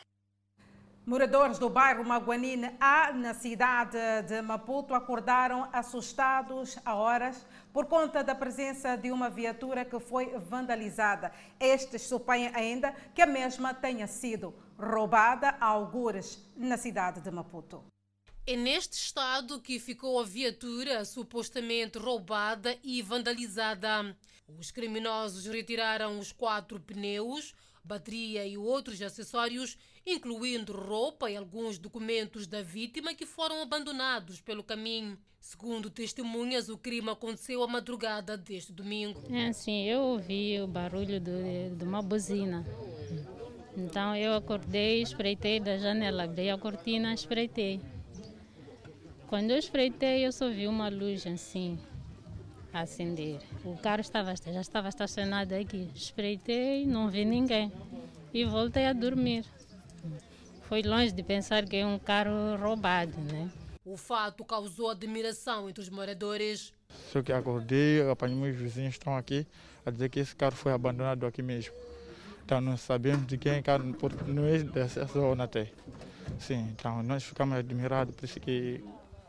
Moradores do bairro Maguanine A, na cidade de Maputo, acordaram assustados a horas por conta da presença de uma viatura que foi vandalizada. Estes supõem ainda que a mesma tenha sido roubada a algures na cidade de Maputo. É neste estado que ficou a viatura supostamente roubada e vandalizada. Os criminosos retiraram os quatro pneus, bateria e outros acessórios, incluindo roupa e alguns documentos da vítima que foram abandonados pelo caminho. Segundo testemunhas, o crime aconteceu à madrugada deste domingo. É assim, eu ouvi o barulho de, de uma buzina. Então eu acordei, espreitei da janela, abri a cortina, espreitei. Quando eu espreitei, eu só vi uma luz assim, acender. O carro estava, já estava estacionado aqui. Espreitei, não vi ninguém. E voltei a dormir. Foi longe de pensar que é um carro roubado, né? O fato causou admiração entre os moradores. Só que acordei, apanhei meus vizinhos estão aqui a dizer que esse carro foi abandonado aqui mesmo. Então não sabemos de quem é carro, porque não é dessa zona até. Sim, então nós ficamos admirados, por isso que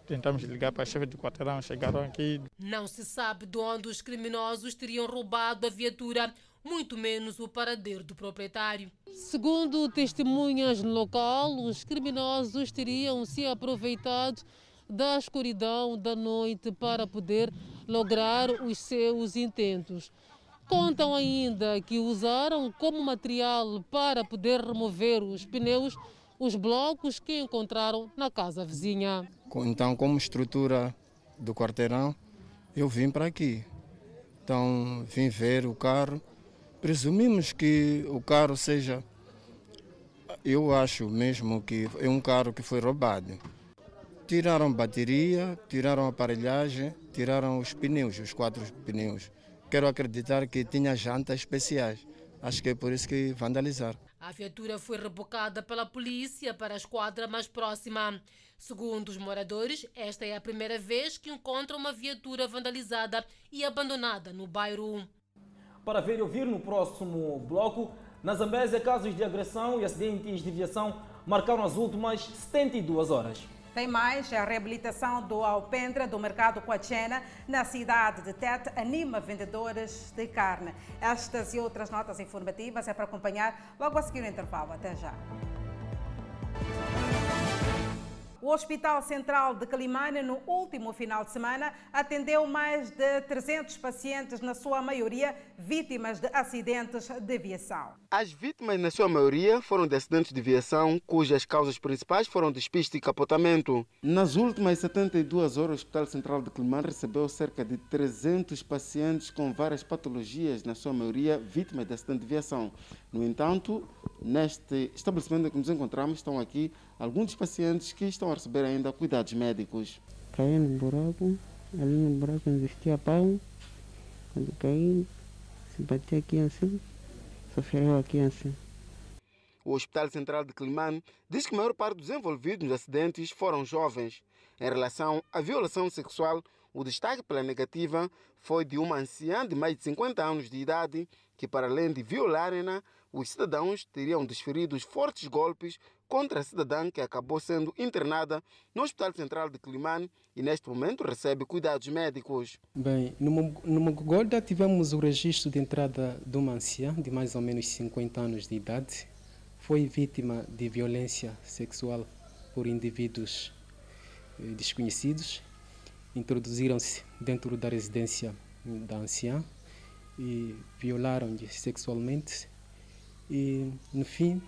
tentamos ligar para a chefe de quarteirão, chegaram aqui. Não se sabe de onde os criminosos teriam roubado a viatura, muito menos o paradeiro do proprietário. Segundo testemunhas no local, os criminosos teriam se aproveitado da escuridão da noite para poder lograr os seus intentos. Contam ainda que usaram como material para poder remover os pneus os blocos que encontraram na casa vizinha. Então, como estrutura do quarteirão, eu vim para aqui. Então, vim ver o carro. Presumimos que o carro seja. Eu acho mesmo que é um carro que foi roubado. Tiraram bateria, tiraram aparelhagem, tiraram os pneus, os quatro pneus. Quero acreditar que tinha jantas especiais. Acho que é por isso que vandalizaram. A viatura foi rebocada pela polícia para a esquadra mais próxima. Segundo os moradores, esta é a primeira vez que encontram uma viatura vandalizada e abandonada no bairro. Para ver e ouvir no próximo bloco, na Zambésia, casos de agressão e acidentes de viação marcaram as últimas 72 horas. Tem mais, a reabilitação do alpendre do mercado Coachena na cidade de Tete anima vendedores de carne. Estas e outras notas informativas é para acompanhar logo a seguir o intervalo. Até já. O Hospital Central de Calimane, no último final de semana, atendeu mais de 300 pacientes, na sua maioria vítimas de acidentes de aviação. As vítimas, na sua maioria, foram de acidentes de viação, cujas causas principais foram despiste e capotamento. Nas últimas 72 horas, o Hospital Central de Climane recebeu cerca de 300 pacientes com várias patologias, na sua maioria vítimas de acidente de viação. No entanto, neste estabelecimento em que nos encontramos, estão aqui alguns pacientes que estão a receber ainda cuidados médicos. Caí no buraco, ali no buraco existia pau. Quando caí, se bati aqui assim, sofreu aqui assim. O Hospital Central de Climane diz que a maior parte dos envolvidos nos acidentes foram jovens. Em relação à violação sexual, o destaque pela negativa foi de uma anciã de mais de 50 anos de idade que, para além de violarem-na, os cidadãos teriam desferido fortes golpes contra a cidadã que acabou sendo internada no Hospital Central de Climane e neste momento recebe cuidados médicos. Bem, no, Mo- no Mogolda tivemos o registro de entrada de uma anciã de mais ou menos 50 anos de idade. Foi vítima de violência sexual por indivíduos eh, desconhecidos. Introduziram-se dentro da residência da anciã e violaram-lhe sexualmente. E, no fim,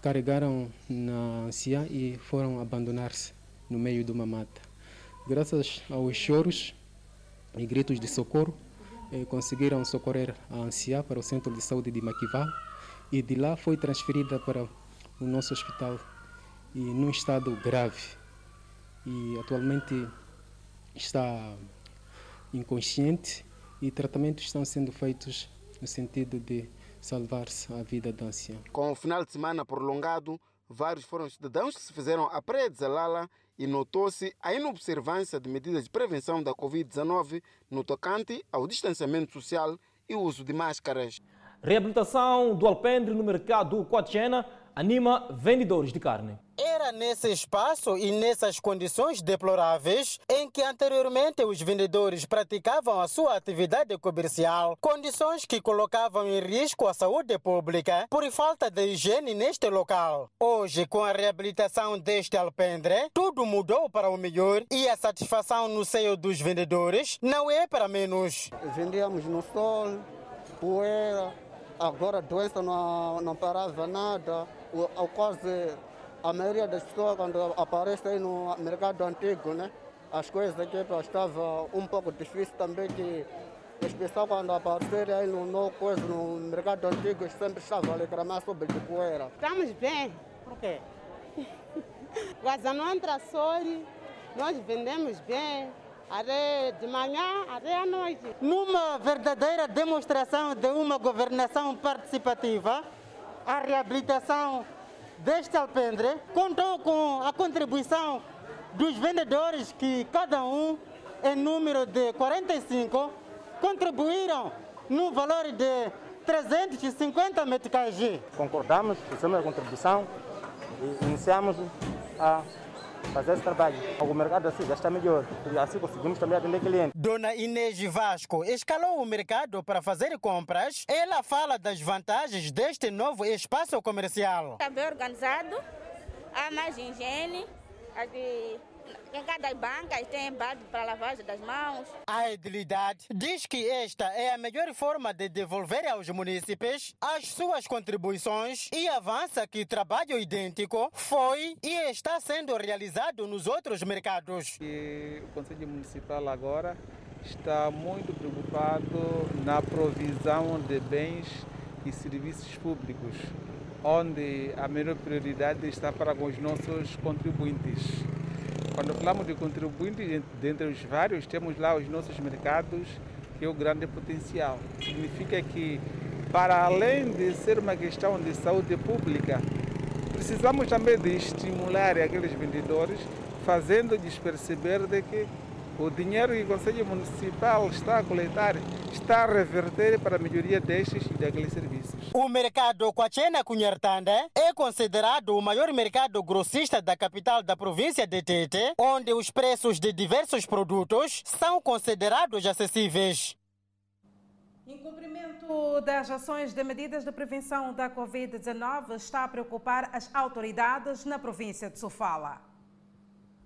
carregaram na anciã e foram abandonar-se no meio de uma mata. Graças aos choros e gritos de socorro, eh, conseguiram socorrer a anciã para o centro de saúde de Maquival e de lá foi transferida para o nosso hospital e num estado grave. E atualmente está inconsciente e tratamentos estão sendo feitos no sentido de salvar-se a vida da anciã. Com o final de semana prolongado, vários foram os cidadãos que se fizeram à Praia de Zalala e notou-se a inobservância de medidas de prevenção da Covid-19 no tocante ao distanciamento social e o uso de máscaras. Reabilitação do alpendre no mercado Coachena anima vendedores de carne. Era nesse espaço e nessas condições deploráveis em que anteriormente os vendedores praticavam a sua atividade comercial, condições que colocavam em risco a saúde pública por falta de higiene neste local. Hoje, com a reabilitação deste alpendre, tudo mudou para o melhor e a satisfação no seio dos vendedores não é para menos. Vendíamos no sol, poeira, agora doença não, não parava nada, quase *laughs* a maioria das pessoas quando aparece aí no mercado antigo, né? As coisas aqui estavam um pouco difíceis também que as pessoas quando aparecerem aí no, no, coisa, no mercado antigo sempre estavam a reclamar sobre de poeira. Estamos bem. Por quê? Gaza não entra sol, nós vendemos bem. Até de manhã até à noite. Numa verdadeira demonstração de uma governação participativa, a reabilitação deste alpendre contou com a contribuição dos vendedores que cada um, em número de 45, contribuíram no valor de 350 meticais. Concordamos, fizemos a contribuição e iniciamos a fazer esse trabalho. O mercado assim já está melhor e assim conseguimos também atender clientes. Dona Inês Vasco escalou o mercado para fazer compras. Ela fala das vantagens deste novo espaço comercial. Está bem organizado, há mais higiene, em cada banca tem balde para lavagem das mãos. A edilidade diz que esta é a melhor forma de devolver aos munícipes as suas contribuições e avança que trabalho idêntico foi e está sendo realizado nos outros mercados. E o Conselho Municipal agora está muito preocupado na provisão de bens e serviços públicos, onde a melhor prioridade está para os nossos contribuintes. Quando falamos de contribuintes, dentre os vários, temos lá os nossos mercados, que é o grande potencial. Significa que, para além de ser uma questão de saúde pública, precisamos também de estimular aqueles vendedores, fazendo-lhes perceber de que o dinheiro que o Conselho Municipal está a coletar está a reverter para a melhoria destes e daqueles serviços. O mercado Coachena Cunhartanda é considerado o maior mercado grossista da capital da província de Tete, onde os preços de diversos produtos são considerados acessíveis. Incumprimento das ações de medidas de prevenção da Covid-19 está a preocupar as autoridades na província de Sofala.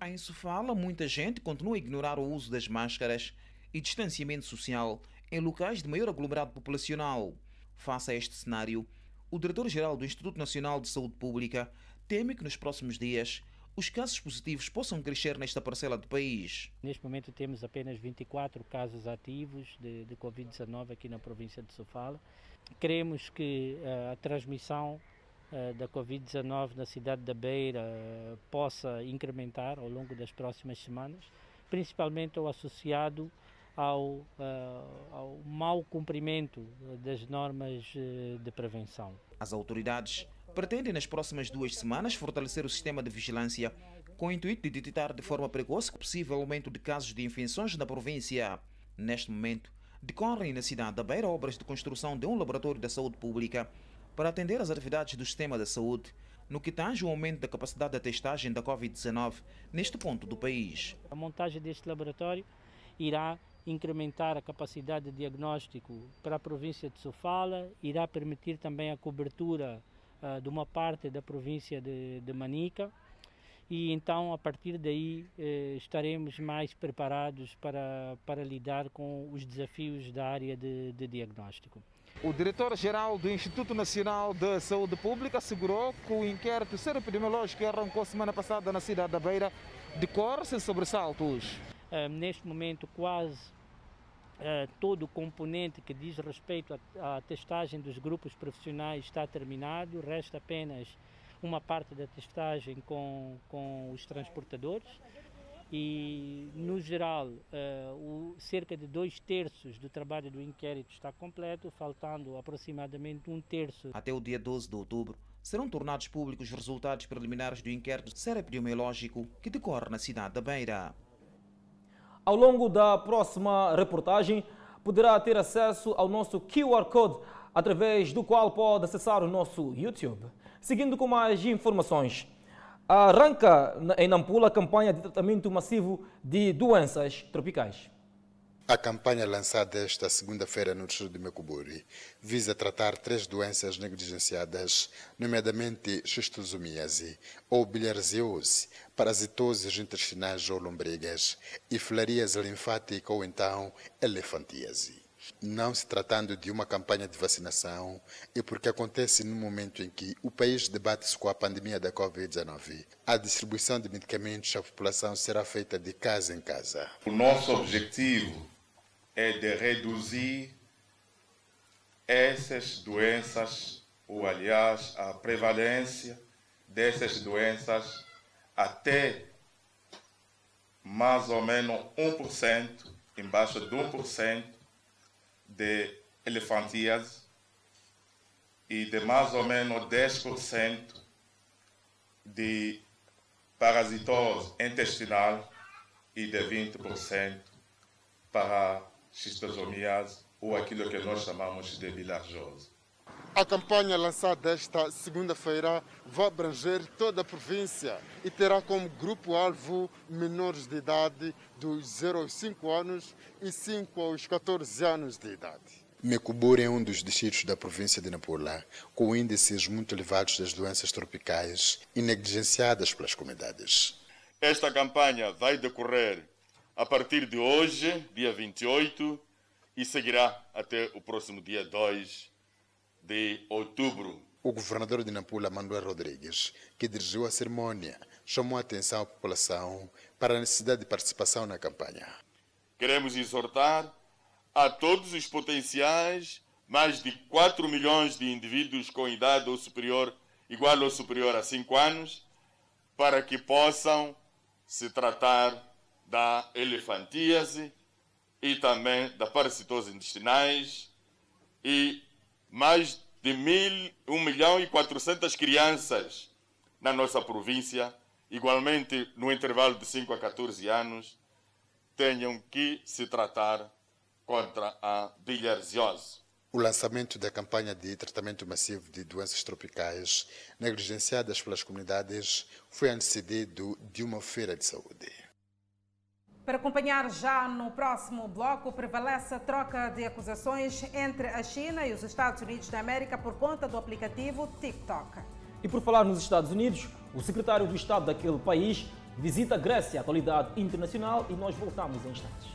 Em Sofala, muita gente continua a ignorar o uso das máscaras e distanciamento social em locais de maior aglomerado populacional. Face a este cenário, o diretor-geral do Instituto Nacional de Saúde Pública teme que nos próximos dias os casos positivos possam crescer nesta parcela do país. Neste momento temos apenas 24 casos ativos de, de Covid-19 aqui na província de Sofala. Queremos que uh, a transmissão da Covid-19 na cidade da Beira uh, possa incrementar ao longo das próximas semanas, principalmente ao associado ao, ao mau cumprimento das normas de prevenção. As autoridades pretendem nas próximas duas semanas fortalecer o sistema de vigilância com o intuito de detectar de forma precoce o possível aumento de casos de infecções na província. Neste momento, decorrem na cidade da Beira obras de construção de um laboratório da saúde pública para atender às atividades do sistema da saúde, no que tange o aumento da capacidade de testagem da Covid-19 neste ponto do país. A montagem deste laboratório irá incrementar a capacidade de diagnóstico para a província de Sofala, irá permitir também a cobertura uh, de uma parte da província de, de, Manica e então a partir daí eh, estaremos mais preparados para, para lidar com os desafios da área de, de diagnóstico. O diretor-geral do Instituto Nacional de Saúde Pública assegurou que o inquérito epidemiológico que arrancou semana passada na cidade da Beira decorre sem sobressaltos. Uh, neste momento, quase uh, todo o componente que diz respeito à, à testagem dos grupos profissionais está terminado, resta apenas uma parte da testagem com, com os transportadores e, no geral, uh, o, cerca de dois terços do trabalho do inquérito está completo, faltando aproximadamente um terço. Até o dia 12 de outubro, serão tornados públicos os resultados preliminares do inquérito serepidemiológico que decorre na cidade da Beira. Ao longo da próxima reportagem, poderá ter acesso ao nosso QR Code, através do qual pode acessar o nosso YouTube. Seguindo com mais informações. Arranca em Nampula a campanha de tratamento massivo de doenças tropicais. A campanha lançada esta segunda-feira no distrito de Mecuburi visa tratar três doenças negligenciadas, nomeadamente xistosomíase ou bilharziose, parasitoses intestinais ou lombrigas e filaríase linfática ou então elefantíase. Não se tratando de uma campanha de vacinação e porque acontece no momento em que o país debate-se com a pandemia da Covid-19, a distribuição de medicamentos à população será feita de casa em casa. O nosso objetivo é de reduzir essas doenças, ou aliás, a prevalência dessas doenças até mais ou menos 1%, embaixo de 1% de elefantíase e de mais ou menos 10% de parasitose intestinal e de 20% para xistosomiase ou aquilo que nós chamamos de bilharziose. A campanha lançada esta segunda-feira vai abranger toda a província e terá como grupo-alvo menores de idade dos 0 aos 5 anos e 5 aos 14 anos de idade. Mecuburi é um dos distritos da província de Nampula com índices muito elevados das doenças tropicais e negligenciadas pelas comunidades. Esta campanha vai decorrer a partir de hoje, dia 28, e seguirá até o próximo dia 2 de outubro. O governador de Nampula, Manuel Rodrigues, que dirigiu a cerimônia, chamou a atenção à população para a necessidade de participação na campanha. Queremos exortar a todos os potenciais mais de 4 milhões de indivíduos com idade ou superior, igual ou superior a 5 anos, para que possam se tratar da elefantíase e também da parasitose intestinais e mais de mil, 1 milhão e 400 crianças na nossa província, igualmente no intervalo de 5 a 14 anos, tenham que se tratar contra a bilharziose. O lançamento da campanha de tratamento massivo de doenças tropicais negligenciadas pelas comunidades foi antecedido de uma feira de saúde. Para acompanhar já no próximo bloco, prevalece a troca de acusações entre a China e os Estados Unidos da América por conta do aplicativo TikTok. E por falar nos Estados Unidos, o secretário do Estado daquele país visita a Grécia, a atualidade internacional, e nós voltamos em instantes.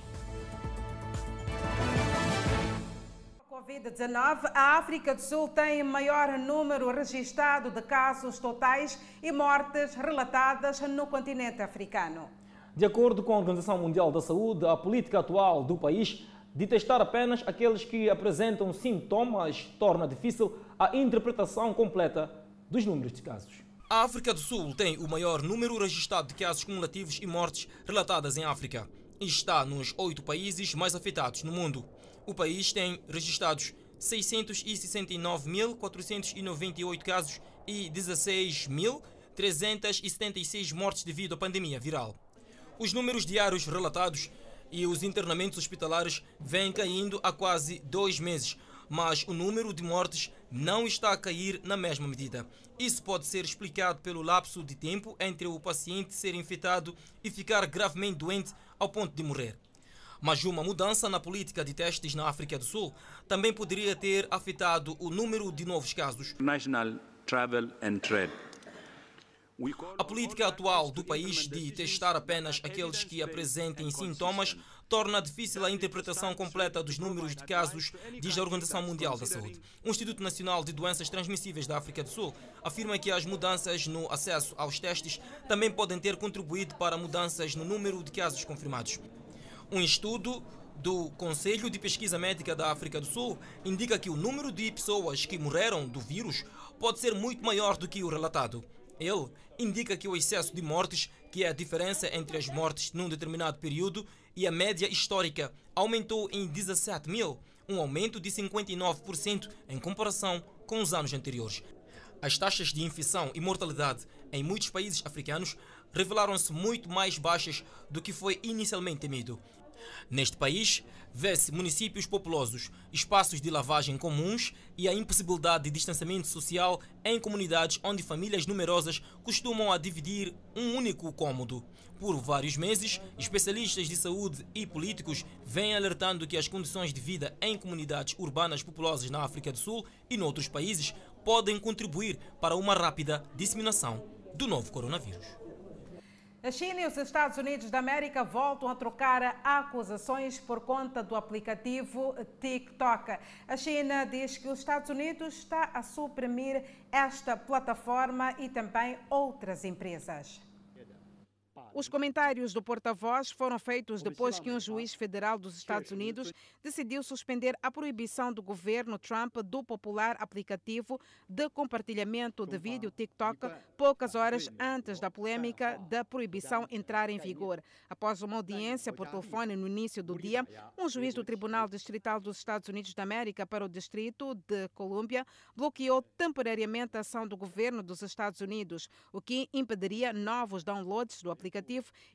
Covid-19, a África do Sul tem maior número registrado de casos totais e mortes relatadas no continente africano. De acordo com a Organização Mundial da Saúde, a política atual do país de testar apenas aqueles que apresentam sintomas torna difícil a interpretação completa dos números de casos. A África do Sul tem o maior número registrado de casos cumulativos e mortes relatadas em África e está nos oito países mais afetados no mundo. O país tem registrados 669.498 casos e 16.376 mortes devido à pandemia viral. Os números diários relatados e os internamentos hospitalares vêm caindo há quase dois meses, mas o número de mortes não está a cair na mesma medida. Isso pode ser explicado pelo lapso de tempo entre o paciente ser infectado e ficar gravemente doente ao ponto de morrer. Mas uma mudança na política de testes na África do Sul também poderia ter afetado o número de novos casos. National Travel and Trade a política atual do país de testar apenas aqueles que apresentem sintomas torna difícil a interpretação completa dos números de casos, diz a Organização Mundial da Saúde. O Instituto Nacional de Doenças Transmissíveis da África do Sul afirma que as mudanças no acesso aos testes também podem ter contribuído para mudanças no número de casos confirmados. Um estudo do Conselho de Pesquisa Médica da África do Sul indica que o número de pessoas que morreram do vírus pode ser muito maior do que o relatado. Ele indica que o excesso de mortes, que é a diferença entre as mortes num determinado período e a média histórica, aumentou em 17 mil, um aumento de 59% em comparação com os anos anteriores. As taxas de infecção e mortalidade em muitos países africanos revelaram-se muito mais baixas do que foi inicialmente temido. Neste país, vê-se municípios populosos, espaços de lavagem comuns e a impossibilidade de distanciamento social em comunidades onde famílias numerosas costumam a dividir um único cômodo. Por vários meses, especialistas de saúde e políticos vêm alertando que as condições de vida em comunidades urbanas populosas na África do Sul e noutros países podem contribuir para uma rápida disseminação do novo coronavírus. A China e os Estados Unidos da América voltam a trocar acusações por conta do aplicativo TikTok. A China diz que os Estados Unidos está a suprimir esta plataforma e também outras empresas. Os comentários do porta-voz foram feitos depois que um juiz federal dos Estados Unidos decidiu suspender a proibição do governo Trump do popular aplicativo de compartilhamento de vídeo TikTok poucas horas antes da polêmica da proibição entrar em vigor. Após uma audiência por telefone no início do dia, um juiz do Tribunal Distrital dos Estados Unidos da América para o Distrito de Colômbia bloqueou temporariamente a ação do governo dos Estados Unidos, o que impediria novos downloads do aplicativo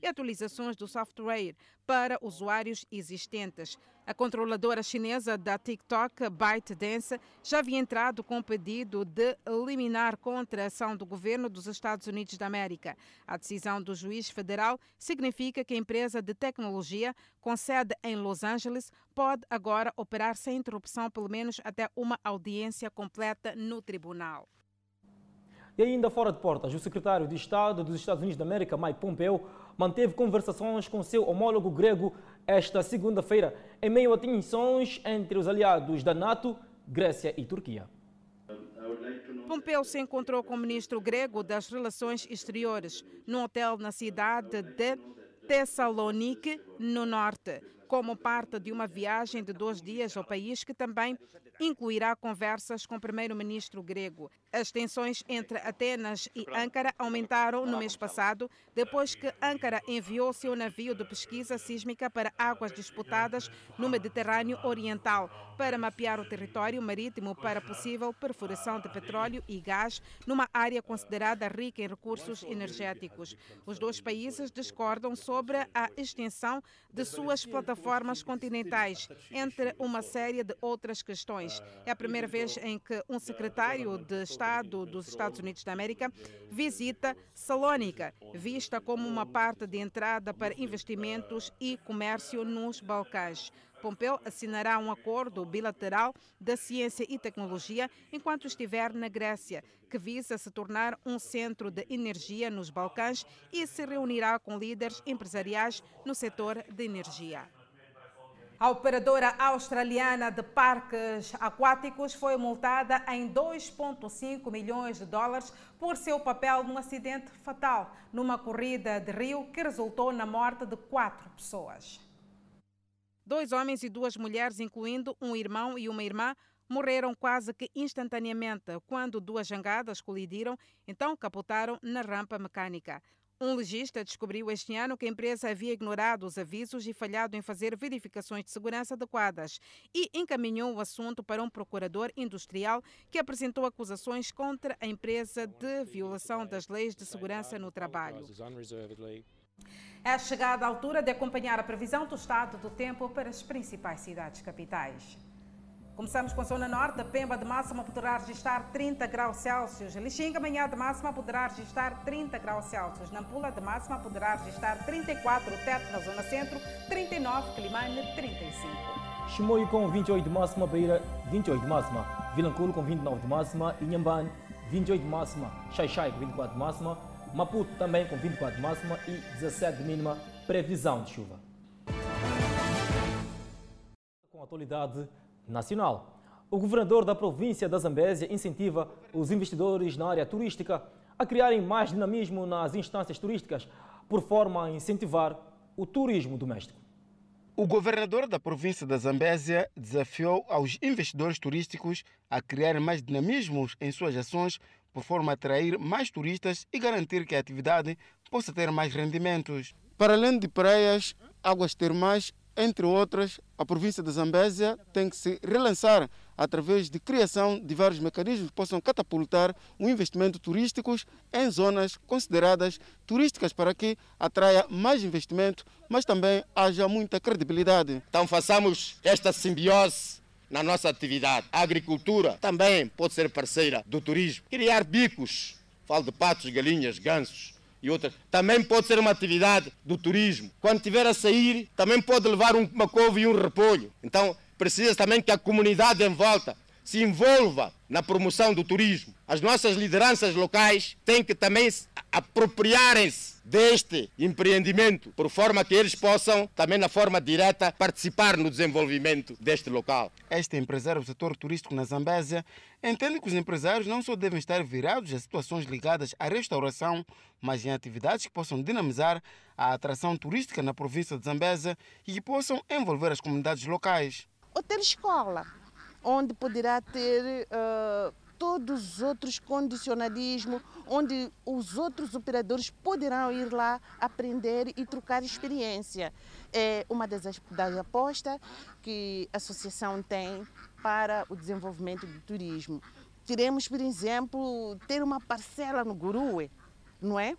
e atualizações do software para usuários existentes. A controladora chinesa da TikTok, ByteDance, já havia entrado com pedido de eliminar contra a ação do governo dos Estados Unidos da América. A decisão do juiz federal significa que a empresa de tecnologia, com sede em Los Angeles, pode agora operar sem interrupção, pelo menos até uma audiência completa no tribunal. E ainda fora de portas, o secretário de Estado dos Estados Unidos da América, Mike Pompeo, manteve conversações com seu homólogo grego esta segunda-feira, em meio a tensões entre os aliados da NATO, Grécia e Turquia. Pompeu se encontrou com o ministro grego das Relações Exteriores num hotel na cidade de Tessalonique, no norte como parte de uma viagem de dois dias ao país que também incluirá conversas com o primeiro-ministro grego. As tensões entre Atenas e Ankara aumentaram no mês passado, depois que Ankara enviou seu navio de pesquisa sísmica para águas disputadas no Mediterrâneo Oriental para mapear o território marítimo para possível perfuração de petróleo e gás numa área considerada rica em recursos energéticos. Os dois países discordam sobre a extensão de suas plataformas plataformas continentais, entre uma série de outras questões. É a primeira vez em que um secretário de Estado dos Estados Unidos da América visita Salónica, vista como uma parte de entrada para investimentos e comércio nos Balcãs. Pompeu assinará um acordo bilateral da ciência e tecnologia enquanto estiver na Grécia, que visa se tornar um centro de energia nos Balcãs e se reunirá com líderes empresariais no setor de energia. A operadora australiana de parques aquáticos foi multada em 2,5 milhões de dólares por seu papel num acidente fatal numa corrida de rio que resultou na morte de quatro pessoas. Dois homens e duas mulheres, incluindo um irmão e uma irmã, morreram quase que instantaneamente quando duas jangadas colidiram, então capotaram na rampa mecânica. Um legista descobriu este ano que a empresa havia ignorado os avisos e falhado em fazer verificações de segurança adequadas e encaminhou o assunto para um procurador industrial que apresentou acusações contra a empresa de violação das leis de segurança no trabalho. É chegada a altura de acompanhar a previsão do estado do tempo para as principais cidades capitais. Começamos com a zona norte. Pemba de máxima poderá registrar 30 graus Celsius. Lixinga, amanhã de máxima poderá registrar 30 graus Celsius. Nampula de máxima poderá registrar 34. Teto na zona centro, 39. Climane, 35. Chimoio com 28 de máxima. Beira, 28 de máxima. Vilanculo com 29 de máxima. Inhambane, 28 de máxima. Xaixai com 24 de máxima. Maputo também com 24 de máxima e 17 de mínima. Previsão de chuva. Com a atualidade nacional. O governador da província da Zambésia incentiva os investidores na área turística a criarem mais dinamismo nas instâncias turísticas, por forma a incentivar o turismo doméstico. O governador da província da Zambésia desafiou aos investidores turísticos a criarem mais dinamismos em suas ações, por forma a atrair mais turistas e garantir que a atividade possa ter mais rendimentos. Para além de praias, águas termais, entre outras, a província de Zambésia tem que se relançar através de criação de vários mecanismos que possam catapultar o investimento turístico em zonas consideradas turísticas para que atraia mais investimento, mas também haja muita credibilidade. Então façamos esta simbiose na nossa atividade. A agricultura também pode ser parceira do turismo. Criar bicos, falo de patos, galinhas, gansos, e outras. Também pode ser uma atividade do turismo. Quando estiver a sair, também pode levar uma couve e um repolho. Então, precisa também que a comunidade em volta se envolva na promoção do turismo. As nossas lideranças locais têm que também apropriarem-se deste empreendimento, por forma que eles possam, também na forma direta, participar no desenvolvimento deste local. Este empresário do setor turístico na Zambésia entende que os empresários não só devem estar virados a situações ligadas à restauração, mas em atividades que possam dinamizar a atração turística na província de Zambésia e que possam envolver as comunidades locais. Hotel escola, onde poderá ter uh, todos os outros condicionalismos, onde os outros operadores poderão ir lá aprender e trocar experiência. É uma das, das apostas que a associação tem para o desenvolvimento do turismo. Queremos, por exemplo, ter uma parcela no Gurue, não é?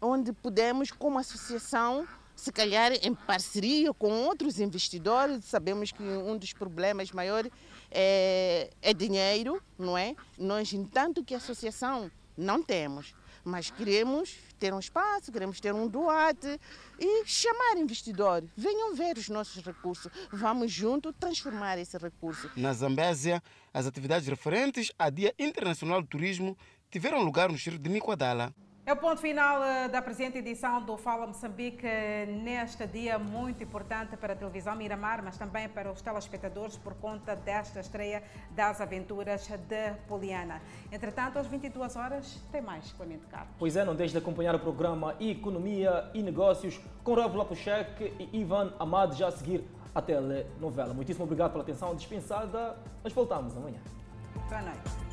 Onde podemos, como associação, se calhar em parceria com outros investidores, sabemos que um dos problemas maiores é, é dinheiro, não é? Nós, entanto que a associação não temos, mas queremos ter um espaço, queremos ter um doate e chamar investidores. Venham ver os nossos recursos, vamos junto transformar esse recurso. Na Zambésia, as atividades referentes ao Dia Internacional do Turismo tiveram lugar no Distrito de Nicoadala. É o ponto final eh, da presente edição do Fala Moçambique, neste dia muito importante para a televisão Miramar, mas também para os telespectadores por conta desta estreia das aventuras de Poliana. Entretanto, às 22 horas, tem mais Clemente Carlos. Pois é, não deixe de acompanhar o programa Economia e Negócios com Raul Lapuchek e Ivan Amad já a seguir a telenovela. Muitíssimo obrigado pela atenção dispensada. Nós voltamos amanhã. Boa noite.